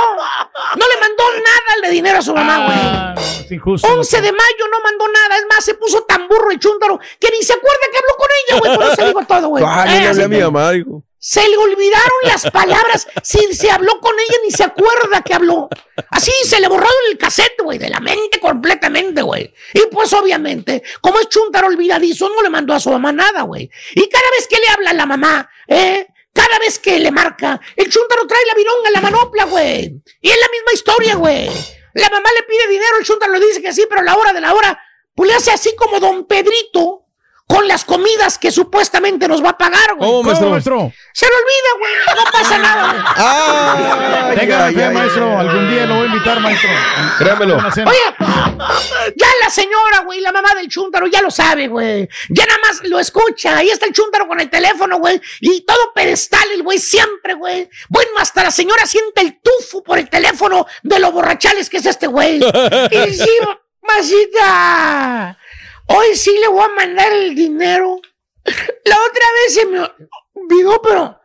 No le mandó nada mandarle dinero a su mamá, güey. Ah, no, es injusto. 11 de mayo no mandó nada. Es más, se puso tan burro el chúntaro que ni se acuerda que habló con ella, güey. Por eso digo todo, güey. Ah, no Eh, le hablé a mi que- mamá, dijo. Se le olvidaron las palabras. Si se habló con ella, ni se acuerda que habló. Así se le borró el cassette, güey, de la mente completamente, güey. Y pues obviamente, como es chuntaro olvidadizo, no le mandó a su mamá nada, güey. Y cada vez que le habla a la mamá, ¿eh? Cada vez que le marca, el chuntaro trae la vironga la manopla, güey. Y es la misma historia, güey. La mamá le pide dinero, el chuntaro le dice que sí, pero a la hora de la hora, pues le hace así como don Pedrito con las comidas que supuestamente nos va a pagar, güey. ¿Cómo, maestro? maestro? Se le olvida, güey. No pasa nada, güey. *laughs* Ay, Tenga fe, maestro. ay. Algún día lo voy a invitar, maestro. Créamelo. Oye, ya la señora, güey, la mamá del chúntaro ya lo sabe, güey. Ya nada más lo escucha. Ahí está el chúntaro con el teléfono, güey. Y todo pedestal, el güey, siempre, güey. Bueno, hasta la señora siente el tufo por el teléfono de lo borrachales que es este güey. *laughs* y sí, masita. Hoy sí le voy a mandar el dinero. La otra vez se me olvidó, pero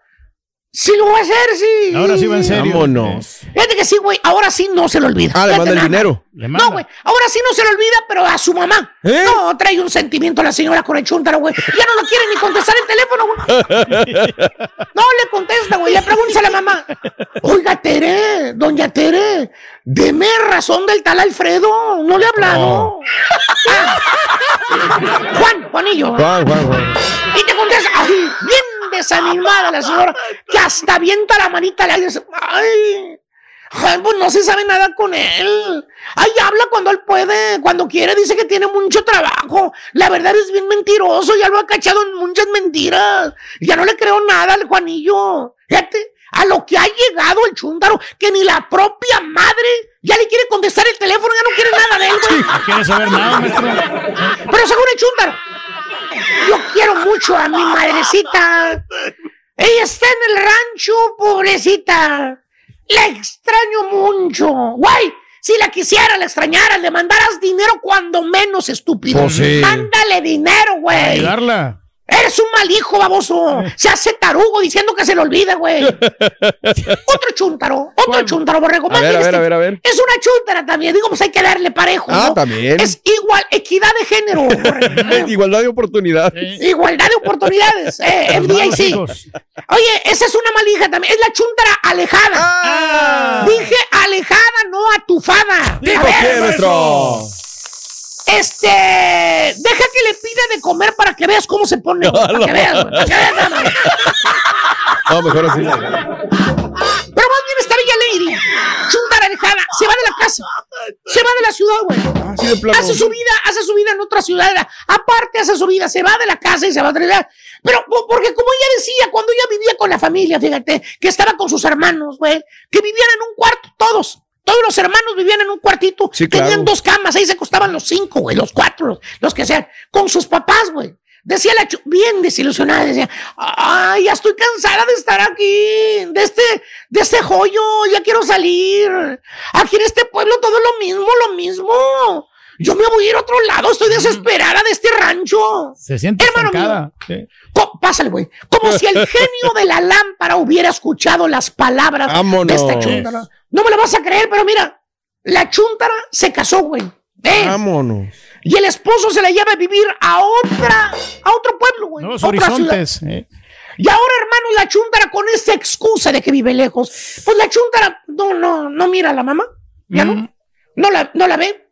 sí lo voy a hacer, sí. Ahora sí va en serio. Vámonos. Fíjate que sí, güey. Ahora sí no se lo olvida. Ah, le manda el nada dinero. Le manda. No, güey. Ahora sí no se le olvida, pero a su mamá. ¿Eh? No, trae un sentimiento la señora con el chúntaro, güey. Ya no lo quiere ni contestar el teléfono, güey. *laughs* No le contesta, güey. Le pregunta a la mamá. Oiga, Tere, doña Tere, deme razón del tal Alfredo. No le ha hablado. Ah. Juan, Juanillo. Juan, Juan, Juan. Y te contesta, ay, bien desanimada la señora, que hasta avienta la manita al aire. Ay, ay, pues no se sabe nada con él. Ay, habla cuando él puede, cuando quiere, dice que tiene mucho trabajo. La verdad es bien mentiroso, ya lo ha cachado en muchas mentiras. Ya no le creo nada al Juanillo. Fíjate, a lo que ha llegado el chúntaro, que ni la propia madre ya le quiere contestar el teléfono, ya no quiere nada de él, güey. No quiere saber nada, maestro. Pero según el chúntaro, yo quiero mucho a mi madrecita. Ella está en el rancho, pobrecita. La extraño mucho. Güey, si la quisiera, la extrañara, le mandaras dinero cuando menos estúpido. Pues sí. Mándale dinero, güey. Ayudarla. Eres un mal hijo, baboso. Se hace tarugo diciendo que se le olvida, güey. *laughs* otro chúntaro, otro chúntaro, borrego. A ver, a ver, este a ver, a ver. Es una chúntara también. Digo, pues hay que darle parejo. Ah, ¿no? también. Es igual, equidad de género. *laughs* Igualdad de oportunidad. Igualdad de oportunidades. Eh, *laughs* FDIC. Oye, esa es una malija también. Es la chúntara alejada. Ah. Dije alejada, no atufada. A ver, quién, maestro. Este, deja que le pida de comer para que veas cómo se pone. güey, *laughs* Para que veas, güey, para que veas, más. No, mejor así. Pero más bien está Bella Lady. Chúntara alejada. Se va de la casa. Se va de la ciudad, güey. Así de plano. Hace su vida, hace su vida en otra ciudad. Aparte, hace su vida, se va de la casa y se va a ciudad. Pero, po- porque como ella decía, cuando ella vivía con la familia, fíjate, que estaba con sus hermanos, güey, que vivían en un cuarto, todos. Todos los hermanos vivían en un cuartito. Sí, claro. Tenían dos camas, ahí se acostaban los cinco, güey, los cuatro, los, los que sean, con sus papás, güey. Decía la bien desilusionada, decía, ay, ya estoy cansada de estar aquí, de este, de este joyo, ya quiero salir. Aquí en este pueblo todo lo mismo, lo mismo. Yo me voy a ir a otro lado, estoy desesperada de este rancho. Se siente Hermano mío. Sí. Pásale, güey. Como si el genio de la lámpara hubiera escuchado las palabras de esta chúntara. No me lo vas a creer, pero mira, la chúntara se casó, güey. ¿Eh? Vámonos. Y el esposo se la lleva a vivir a otra, a otro pueblo, güey. Nuevos otra ciudad. horizontes. eh. Y ahora, hermano, la chúntara con esa excusa de que vive lejos. Pues la chúntara no, no, no mira a la mamá. Ya Mm. no. No la, no la ve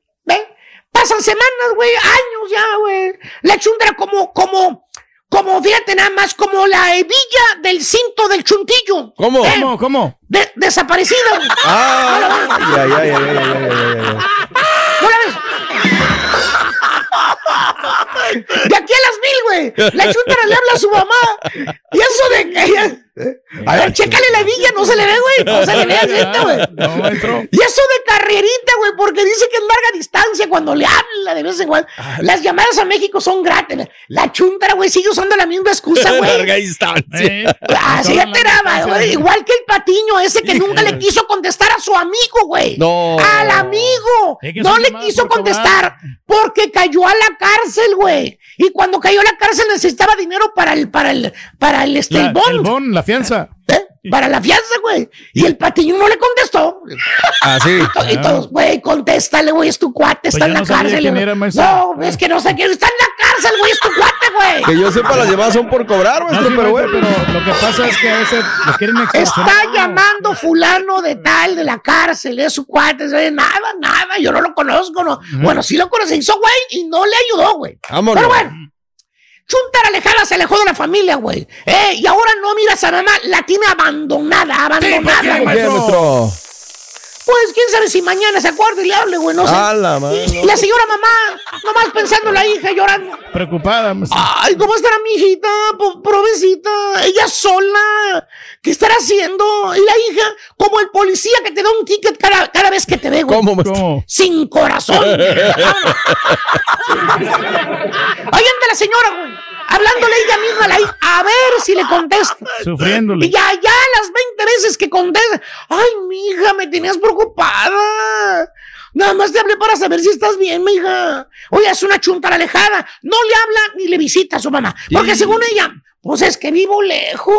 pasan semanas, güey, años ya, güey. La chundra como, como, como, fíjate nada más, como la hebilla del cinto del chuntillo. ¿Cómo? Eh, ¿Cómo? ¿Cómo? De, desaparecida. *laughs* Ah, ya, ya, ya, ya, ya, ya, ya. ¿No la ves? De aquí a las mil, güey. La chúntara le habla a su mamá. Y eso de que ella. A ver, chécale la villa, no se le ve, güey. No se le ve así, *laughs* güey. No. Y eso de carrerita, güey, porque dice que es larga distancia cuando le habla de vez en cuando. Las llamadas a México son gratis. La chúntara, güey, sigue usando la misma excusa, güey. Larga distancia. Eh, Así toda ya la te daba, distancia. güey. Igual que el patiño ese que nunca le *laughs* quiso contestar a su amigo, güey. No. Al amigo. Es que No le quiso por contestar porque cayó a la cárcel, güey. Y cuando cayó a la cárcel necesitaba dinero para el, para el, para el, este, La- el bond. el bon, la fianza. ¿Eh? para la fianza, güey. Y el patiño no le contestó. Ah, sí. Y, y todos, güey, contéstale, güey, es tu cuate, está Pues en ya la no cárcel. güey. era, no, es que no sé quién está en la cárcel, güey, es tu cuate, güey. Que yo sepa, las llamadas son por cobrar, No, sí, pero bueno. pero lo que pasa es que a veces lo quieren extorsionar. Está llamando fulano de tal de la cárcel, es su cuate, es- nada, nada, yo no lo conozco, no. Bueno, sí lo conoce, hizo güey y no le ayudó, güey. Vámonos. Pero bueno, Chuntara Alejada se alejó de la familia, güey. Eh, y ahora no mira a esa mamá, la tiene abandonada, abandonada. qué, güey. ¿Por qué, maestro? Pues quién sabe si mañana se acuerda y le hable, güey, no sé. A la mano. Y la señora mamá, nomás pensando en la hija llorando. Preocupada. maestro. Ay, ¿cómo estará mi hijita? Po- Provecita, ella sola. ¿Qué estará haciendo? Y la hija, como el policía que te da un ticket cada, cada vez que te ve, güey. ¿Cómo? ¿Cómo? Sin corazón. *laughs* Ahí anda la señora, güey. Hablándole ella misma a la hija, a ver si le contesta. Sufriéndole. Y ya, ya las 20 veces que contesta. Ay, mija, me tenías preocupada. Nada más te hablé para saber si estás bien, mija. Oye, es una chunta alejada. No le habla ni le visita a su mamá. Porque Sí. según ella, pues es que vivo lejos.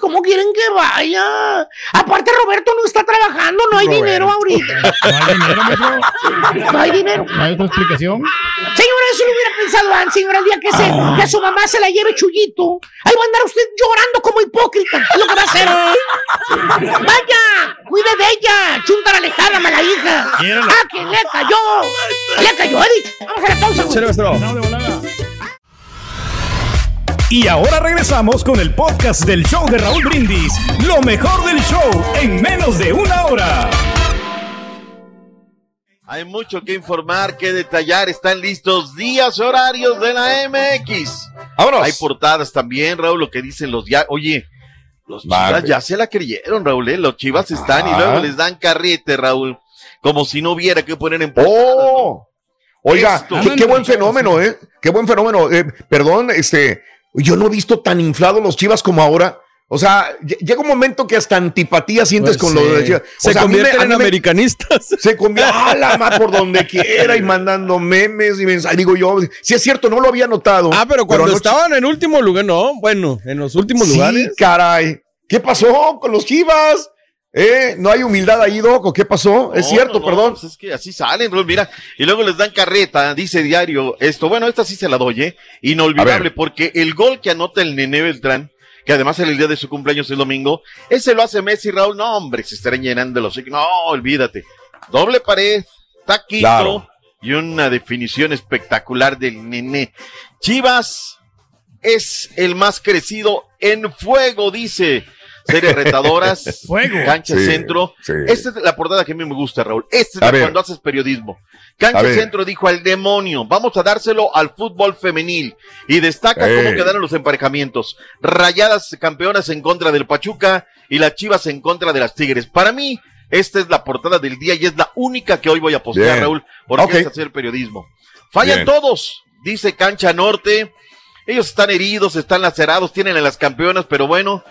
¿Cómo quieren que vaya? Aparte, Roberto no está trabajando, no hay Roberto. dinero ahorita. *laughs* No hay dinero, maestro. No hay dinero. No hay otra explicación. Señora, eso lo hubiera pensado antes, señora, el día que, se, Ah. que a su mamá se la lleve chullito. Ahí va a andar usted llorando como hipócrita. Es lo que va a hacer. Vaya, cuide de ella. Chunta alejada, mala hija. Ah, que le cayó. Le cayó, Eric. Vamos a la pausa, Y ahora regresamos con el podcast del show de Raúl Brindis. Lo mejor del show en menos de una hora. Hay mucho que informar, que detallar. Están listos días, horarios de la MX. Vámonos. Hay portadas también, Raúl, lo que dicen los ya. Oye, los Vale. chivas ya se la creyeron, Raúl. ¿eh? Los chivas están y luego les dan carrete, Raúl. Como si no hubiera que poner en portada, ¡Oh! Oiga, Esto. qué, qué buen fenómeno, ¿eh? Qué buen fenómeno. Eh, perdón, este, yo no he visto tan inflados los chivas como ahora. O sea, lle- llega un momento que hasta antipatía sientes Pues con sí. lo de Chivas. O Se sea, a me- convierten a en me- americanistas. *laughs* Se convierte, ¡ah, la ma- por donde quiera y *laughs* mandando memes y mensajes. Digo yo, si es cierto, no lo había notado. Ah, pero cuando anoche- estaban en último lugar, no, bueno, en los últimos Sí, lugares. caray. ¿Qué pasó con los chivas? ¿Eh? ¿No hay humildad ahí, Doc? ¿O qué pasó? es cierto, no, no, perdón. pues es que así salen, Raúl, mira. Y luego les dan carreta, dice diario esto. Bueno, esta sí se la doy, ¿eh? Inolvidable, porque el gol que anota el Nene Beltrán, que además era el día de su cumpleaños el domingo, ese lo hace Messi, Raúl. No, hombre, se estarán llenando los. No, olvídate. Doble pared, taquito Claro. y una definición espectacular del Nene. Chivas es el más crecido en fuego, dice. Series retadoras, *laughs* Fuego. cancha Sí, centro. sí. Esta es la portada que a mí me gusta, Raúl. Esta es A la ver. cuando haces periodismo. A Cancha ver. centro dijo al demonio, vamos a dárselo al fútbol femenil. Y destaca Eh. cómo quedaron los emparejamientos. Rayadas campeonas en contra del Pachuca y las Chivas en contra de las Tigres. Para mí, esta es la portada del día y es la única que hoy voy a postear, Bien. Raúl, porque es hacer periodismo. Fallan Bien. todos, dice Cancha Norte. Ellos están heridos, están lacerados, tienen a las campeonas, pero bueno,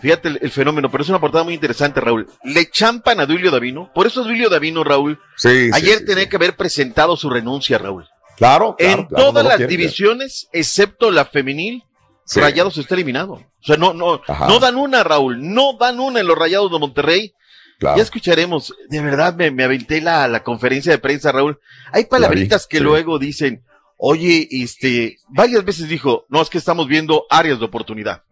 fíjate el, el fenómeno, pero es una portada muy interesante, Raúl. Le champan a Duilio Davino, por eso Duilio Davino, Raúl, Sí, ayer sí, tenía sí. que haber presentado su renuncia, Raúl. Claro, claro, en claro, todas no las quieren, divisiones, excepto la femenil. Rayados está eliminado. O sea, no, no, Ajá. no dan una, Raúl, no dan una en los Rayados de Monterrey. Claro. Ya escucharemos, de verdad me, me aventé la, la conferencia de prensa, Raúl. Hay palabritas que sí. luego dicen, oye, este, varias veces dijo, no, es que estamos viendo áreas de oportunidad.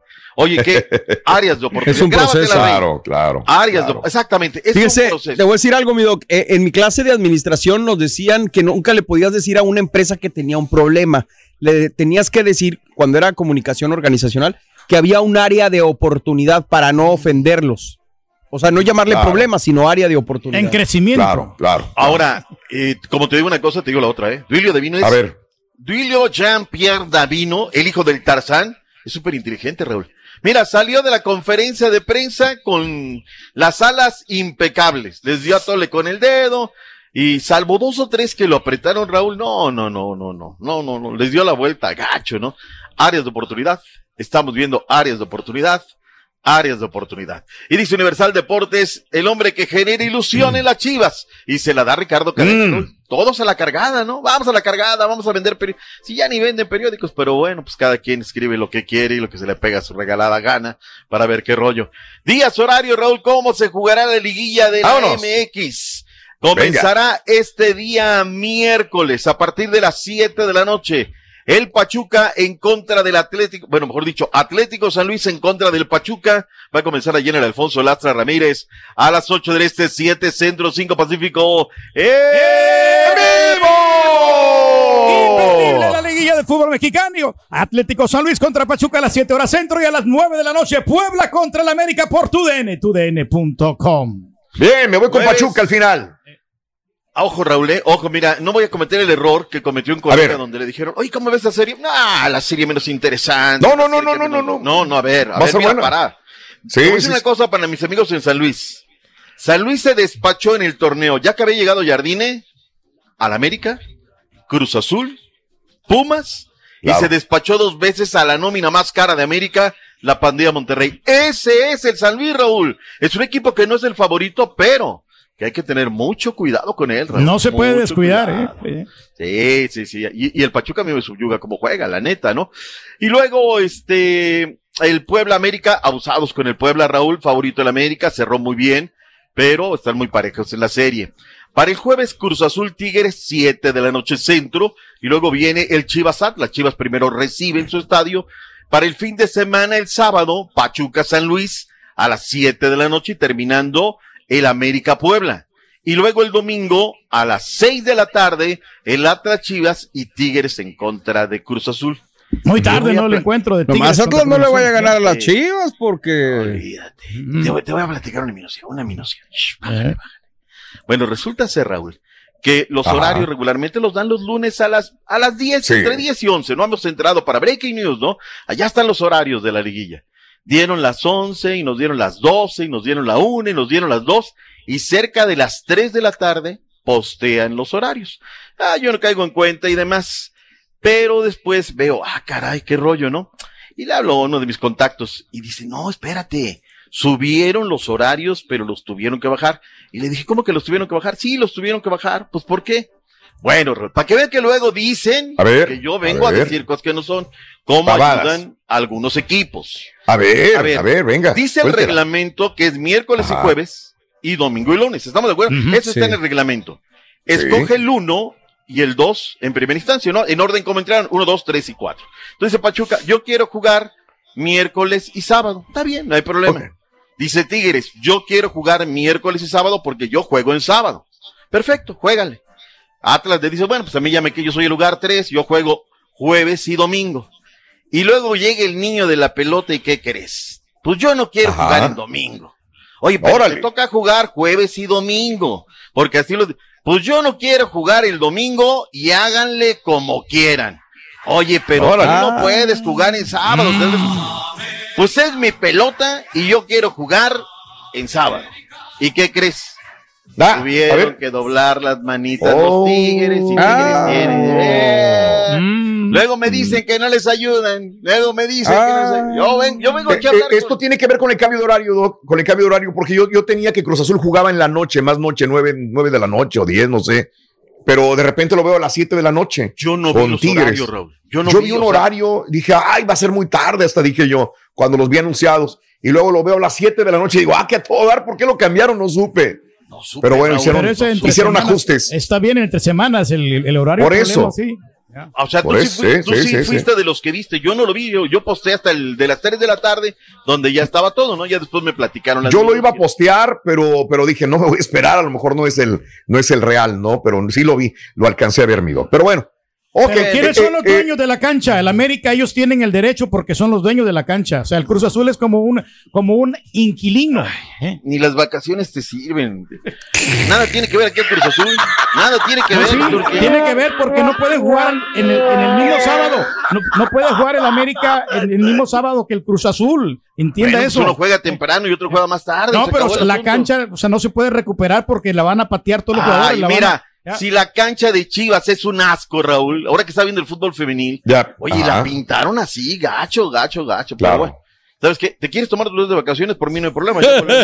Oye, ¿qué? *laughs* áreas de oportunidad. Es un proceso. Claro, claro. Áreas claro. de, exactamente, es Fíjese, un proceso. te voy a decir algo, mi doc. Eh, en mi clase de administración nos decían que nunca le podías decir a una empresa que tenía un problema. Le tenías que decir, cuando era comunicación organizacional, que había un área de oportunidad para no ofenderlos. O sea, no llamarle Claro. problema, sino área de oportunidad. En crecimiento. Claro, claro. Ahora, eh, como te digo una cosa, te digo la otra, ¿eh? Duilio Davino es A ver, Duilio Jean-Pierre Davino, el hijo del Tarzán, es súper inteligente, Raúl. Mira, salió de la conferencia de prensa con las alas impecables. Les dio a tole con el dedo. Y salvo dos o tres que lo apretaron, Raúl, no, no, no, no, no, no, no, no, les dio la vuelta, gacho, ¿no? Áreas de oportunidad. Estamos viendo áreas de oportunidad, áreas de oportunidad. Y dice Universal Deportes, el hombre que genera ilusión en las chivas. Y se la da Ricardo Cadena, Mm. Todos a la cargada, ¿no? Vamos a la cargada, vamos a vender periódicos. Si ya ni venden periódicos, pero bueno, pues cada quien escribe lo que quiere y lo que se le pega a su regalada gana para ver qué rollo. Días, horario, Raúl, ¿cómo se jugará la liguilla de la. MX? Comenzará este día miércoles a partir de las 7 de la noche. El Pachuca en contra del Atlético, bueno, mejor dicho, Atlético San Luis en contra del Pachuca. Va a comenzar en el Alfonso Lastra Ramírez a las 8 del Este, 7 Centro, 5 Pacífico. ¡En Imperdible vivo! la liguilla de fútbol mexicano. Atlético San Luis contra Pachuca a las 7 horas centro y a las 9 de la noche Puebla contra el América por TUDN, tudn.com. Bien, me voy con Jueves. Pachuca al final. Ah, Ojo, Raúl, eh, ojo, mira, no voy a cometer el error que cometió un A colega ver. donde le dijeron, oye, ¿cómo ves la serie? Ah, la serie menos interesante. No, no, no, no, no, no, no. No, no, a ver, a ver, mira, pará. Sí, voy a decir una cosa para mis amigos en San Luis. San Luis se despachó en el torneo, ya que había llegado Jardine al América, Cruz Azul, Pumas, Claro. y se despachó dos veces a la nómina más cara de América, la Pandilla Monterrey. Ese es el San Luis, Raúl. Es un equipo que no es el favorito, pero que hay que tener mucho cuidado con él, Raúl. No se puede Mucho descuidar, cuidado. ¿eh? Sí, sí, sí. Y, y el Pachuca me subyuga como juega, la neta, ¿no? Y luego, este, el Puebla América, abusados con el Puebla, Raúl, favorito del América, cerró muy bien, pero están muy parejos en la serie. Para el jueves, Cruz Azul Tigres, 7 de la noche centro, y luego viene el Chivas Atlas. Chivas primero recibe en su estadio. Para el fin de semana, el sábado, Pachuca San Luis, a las 7 de la noche, y terminando el América Puebla. Y luego el domingo a las 6 de la tarde, el Atlas Chivas y Tigres en contra de Cruz Azul. Muy tarde, ¿no? El pla- encuentro de Tigres Atlas contra no le vaya a ganar a las chivas porque. Olvídate. Te, voy, te voy a platicar una minucia, una minucia. Shh, Eh. bájale. Bueno, resulta ser, Raúl, que los Ajá. horarios regularmente los dan los lunes a las, a las 10, Sí. entre 10 y 11. No hemos entrado para Breaking News, ¿no? Allá están los horarios de la liguilla. Dieron las 11 y nos dieron las 12 y nos dieron la 1 y nos dieron las 2 y cerca de las 3 de la tarde postean los horarios. Ah, yo no caigo en cuenta y demás. Pero después veo, ah, caray, qué rollo, ¿no? Y le hablo a uno de mis contactos y dice, no, espérate, subieron los horarios, pero los tuvieron que bajar. Y le dije, ¿cómo que los tuvieron que bajar? Sí, los tuvieron que bajar. Pues, ¿por qué? Bueno, para que vean que luego dicen A ver, que yo vengo a a, ver. decir cosas que no son, cómo Pavadas. ayudan algunos equipos. A ver, A a ver, ver, venga. Dice el reglamento que es miércoles Ajá. y jueves y domingo y lunes. ¿Estamos de acuerdo? Eso está en el reglamento. Sí. Escoge el 1 y el 2 en primera instancia, ¿no? En orden como entraron, 1, 2, 3 y 4. Entonces Pachuca, yo quiero jugar miércoles y sábado. Está bien, no hay problema. Dice Tigres, yo quiero jugar miércoles y sábado porque yo juego en sábado. Perfecto, juégale. Atlas le dice, bueno, pues a mí ya me que yo soy el lugar 3, yo juego jueves y domingo. Y luego llega el niño de la pelota y ¿qué crees? Pues yo no quiero Ajá. jugar en domingo. Oye, pero Órale. te toca jugar jueves y domingo. Porque así lo... Pues yo no quiero jugar el domingo y háganle como quieran. Oye, pero tú no puedes jugar en sábado. Pues es mi pelota y yo quiero jugar en sábado. ¿Y qué crees? Tuvieron que doblar las manitas Oh. los tigres y tigres Ah. quieren- Eh. Mm. Luego me dicen que no les ayudan. Luego me dicen que no les ayudan. Yo, ven- yo vengo Eh, aquí a hablar. esto con- tiene que ver con el cambio de horario, Doc, con el cambio de horario, porque yo, yo tenía que Cruz Azul jugaba en la noche, más noche, nueve, nueve de la noche o diez, no sé. Pero de repente lo veo a las siete de la noche. Yo no con vi los Tigres. horarios, Raúl. Yo no yo vi un horario, dije, ay, va a ser muy tarde, hasta dije yo, cuando los vi anunciados. Y luego lo veo a las 7 de la noche y digo, ah, que a todo dar, ¿por qué lo cambiaron? No supe. No Pero bueno, hicieron, Pero ese entre hicieron semanas ajustes. Está bien entre semanas el, el horario. Por eso. sí. O sea, tú, Por eso, fui- sí, tú sí, sí sí, fuiste de los que viste. Yo no lo vi. Yo, yo posté hasta el de las 3 de la tarde, donde ya estaba todo, ¿no? Ya después me platicaron las Yo lo iba a postear, pero, pero dije, no me voy a esperar, a lo mejor no es el, no es el real, ¿no? Pero sí lo vi, lo alcancé a ver, amigo. Pero bueno. Ok, Pero ¿Quiénes eh, son los eh, dueños de la cancha? El América, ellos tienen el derecho porque son los dueños de la cancha. O sea, el Cruz Azul es como un, como un inquilino. ¿eh? Ni las vacaciones te sirven. Nada tiene que ver aquí el Cruz Azul. Nada tiene que No, ver. sí, tiene que ver porque no puede jugar en el, en el mismo sábado. No, no puede jugar el América en el mismo sábado que el Cruz Azul. Entienda Bueno, pues eso. Uno juega temprano y otro juega más tarde. No, pero la asunto. cancha, o sea, no se puede recuperar porque la van a patear todos los jugadores. La van mira, a- ya. si la cancha de Chivas es un asco, Raúl, ahora que está viendo el fútbol femenil, Ya, oye, ajá. la pintaron así, gacho, gacho, gacho. Claro. Pero bueno, ¿sabes qué? ¿Te quieres tomar tus días de vacaciones? Por mí no hay problema. yo por mí-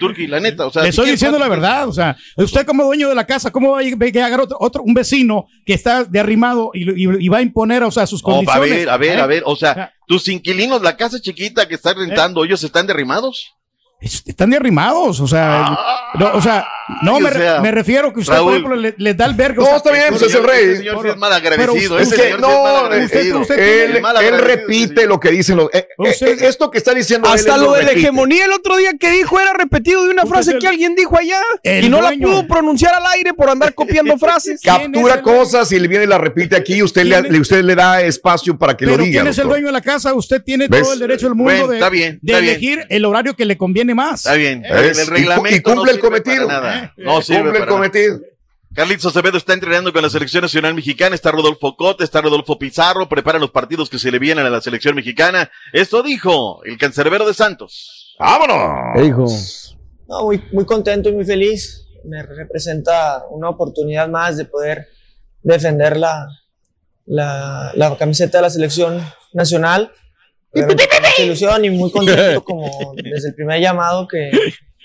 Turki, la neta. O sea, Le estoy diciendo la verdad, o sea, usted como dueño de la casa, ¿cómo va a llegar otro, otro- un vecino que está de arrimado y, y- y va a imponer, o sea, sus Oh, a condiciones? ver, a ver, ¿Eh? a ver, o sea, tus inquilinos, la casa chiquita que estás rentando, ellos están derrimados. Están de arrimados, o sea, no, o sea, no me, sea, refiero que usted, Raúl. por ejemplo, le, le da el vergo. No, está bien, pues es el rey. Ese señor sí es mal agradecido. Pero ese Es que no, agradecido. usted- él, repite lo que dicen los. eh, eh, eh, esto que está diciendo Hasta él lo de la hegemonía el otro día que dijo era repetido de una frase que alguien dijo allá y no dueño. la pudo pronunciar al aire por andar copiando *laughs* frases. Captura cosas y le viene y la repite aquí y usted, le, usted le da espacio para que lo diga. ¿quién es el dueño de la casa? Usted tiene todo el derecho del mundo de, elegir el horario que le conviene más. Está bien. El reglamento y cumple el cometido. *laughs* No sirve cumple el para nada. cometido. Carlitos Acevedo está entrenando con la selección nacional mexicana, está Rodolfo Cota, está Rodolfo Pizarro, preparan los partidos que se le vienen a la selección mexicana. Esto dijo el cancerbero de Santos. ¡Vámonos! ¿Qué dijo? No, muy, muy contento y muy feliz. Me representa una oportunidad más de poder defender la, la, la camiseta de la selección nacional. Obviamente con mucha ilusión y muy contento como desde el primer llamado que,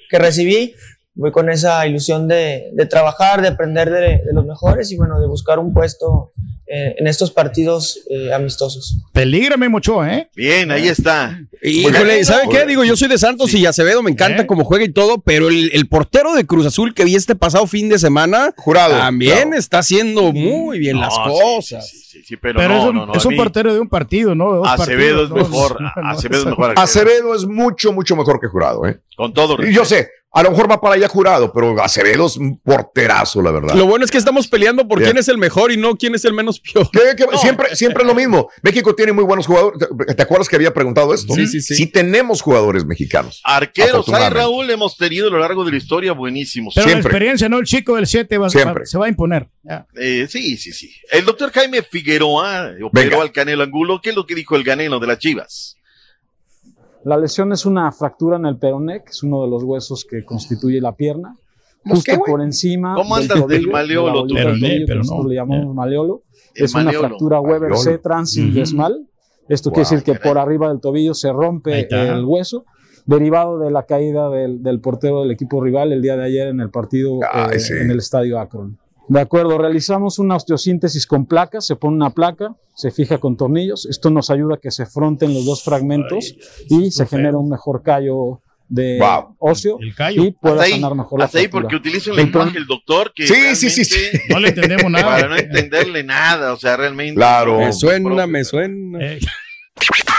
que recibí. Voy con esa ilusión de, de trabajar, de aprender de, de los mejores y bueno, de buscar un puesto eh, en estos partidos eh, amistosos. Pelígrame mucho, ¿eh? Bien, ahí está. Híjole, ¿sabe qué? Digo, yo soy de Santos y Acevedo me encanta cómo juega y todo, pero el, el portero de Cruz Azul que vi este pasado fin de semana Jurado, también está haciendo muy bien las No, cosas. Sí, sí, sí, pero, Pero no, es un, no, no, es a un mí- portero de un partido, ¿no? De dos Acevedo partidos, es mejor. no, *laughs* no, Acevedo es mejor. Acevedo es mucho, mucho mejor que Jurado, ¿eh? Con todo Y yo sé, a lo mejor va para allá Jurado, pero Acevedo es un porterazo, la verdad. Lo bueno es que estamos peleando por quién es el mejor y no quién es el menos peor. ¿Qué- qué- siempre, siempre es lo mismo. México tiene muy buenos jugadores. ¿Te, te acuerdas que había preguntado esto? Sí, sí, sí. Sí tenemos jugadores mexicanos. Arqueros, hay Afortunadamente. Raúl, hemos tenido a lo largo de la historia buenísimos. Pero la experiencia, ¿no? El chico del 7 va, se va a imponer. Eh, sí, sí, sí. El doctor Jaime Figueroa operó Venga. al Canelo Angulo. ¿Qué es lo que dijo el Canelo de las Chivas? La lesión es una fractura en el peroné, que es uno de los huesos que constituye la pierna. ¿Los Justo qué, por encima. ¿Cómo del andas del tobillo, maleolo, de del que Pero no. nosotros le llamamos maleolo. El es una maleolo. fractura Weber. C transindesmal. Esto Wow, quiere decir que caray. por arriba del tobillo se rompe el hueso, derivado de la caída del, del portero del equipo rival el día de ayer en el partido Ay, eh, sí. en el estadio Akron. De acuerdo, realizamos una osteosíntesis con placas, se pone una placa, se fija con tornillos, esto nos ayuda a que se fronten los dos fragmentos y se genera un mejor callo de Wow. óseo El callo. y pueda Hasta ahí, sanar mejor la hasta ahí fractura. porque utiliza un El lenguaje el doctor que Sí, sí, sí, No le entendemos *laughs* nada. Para no entenderle nada, o sea, realmente. Claro. Me suena, me suena. Eh,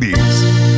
Indies.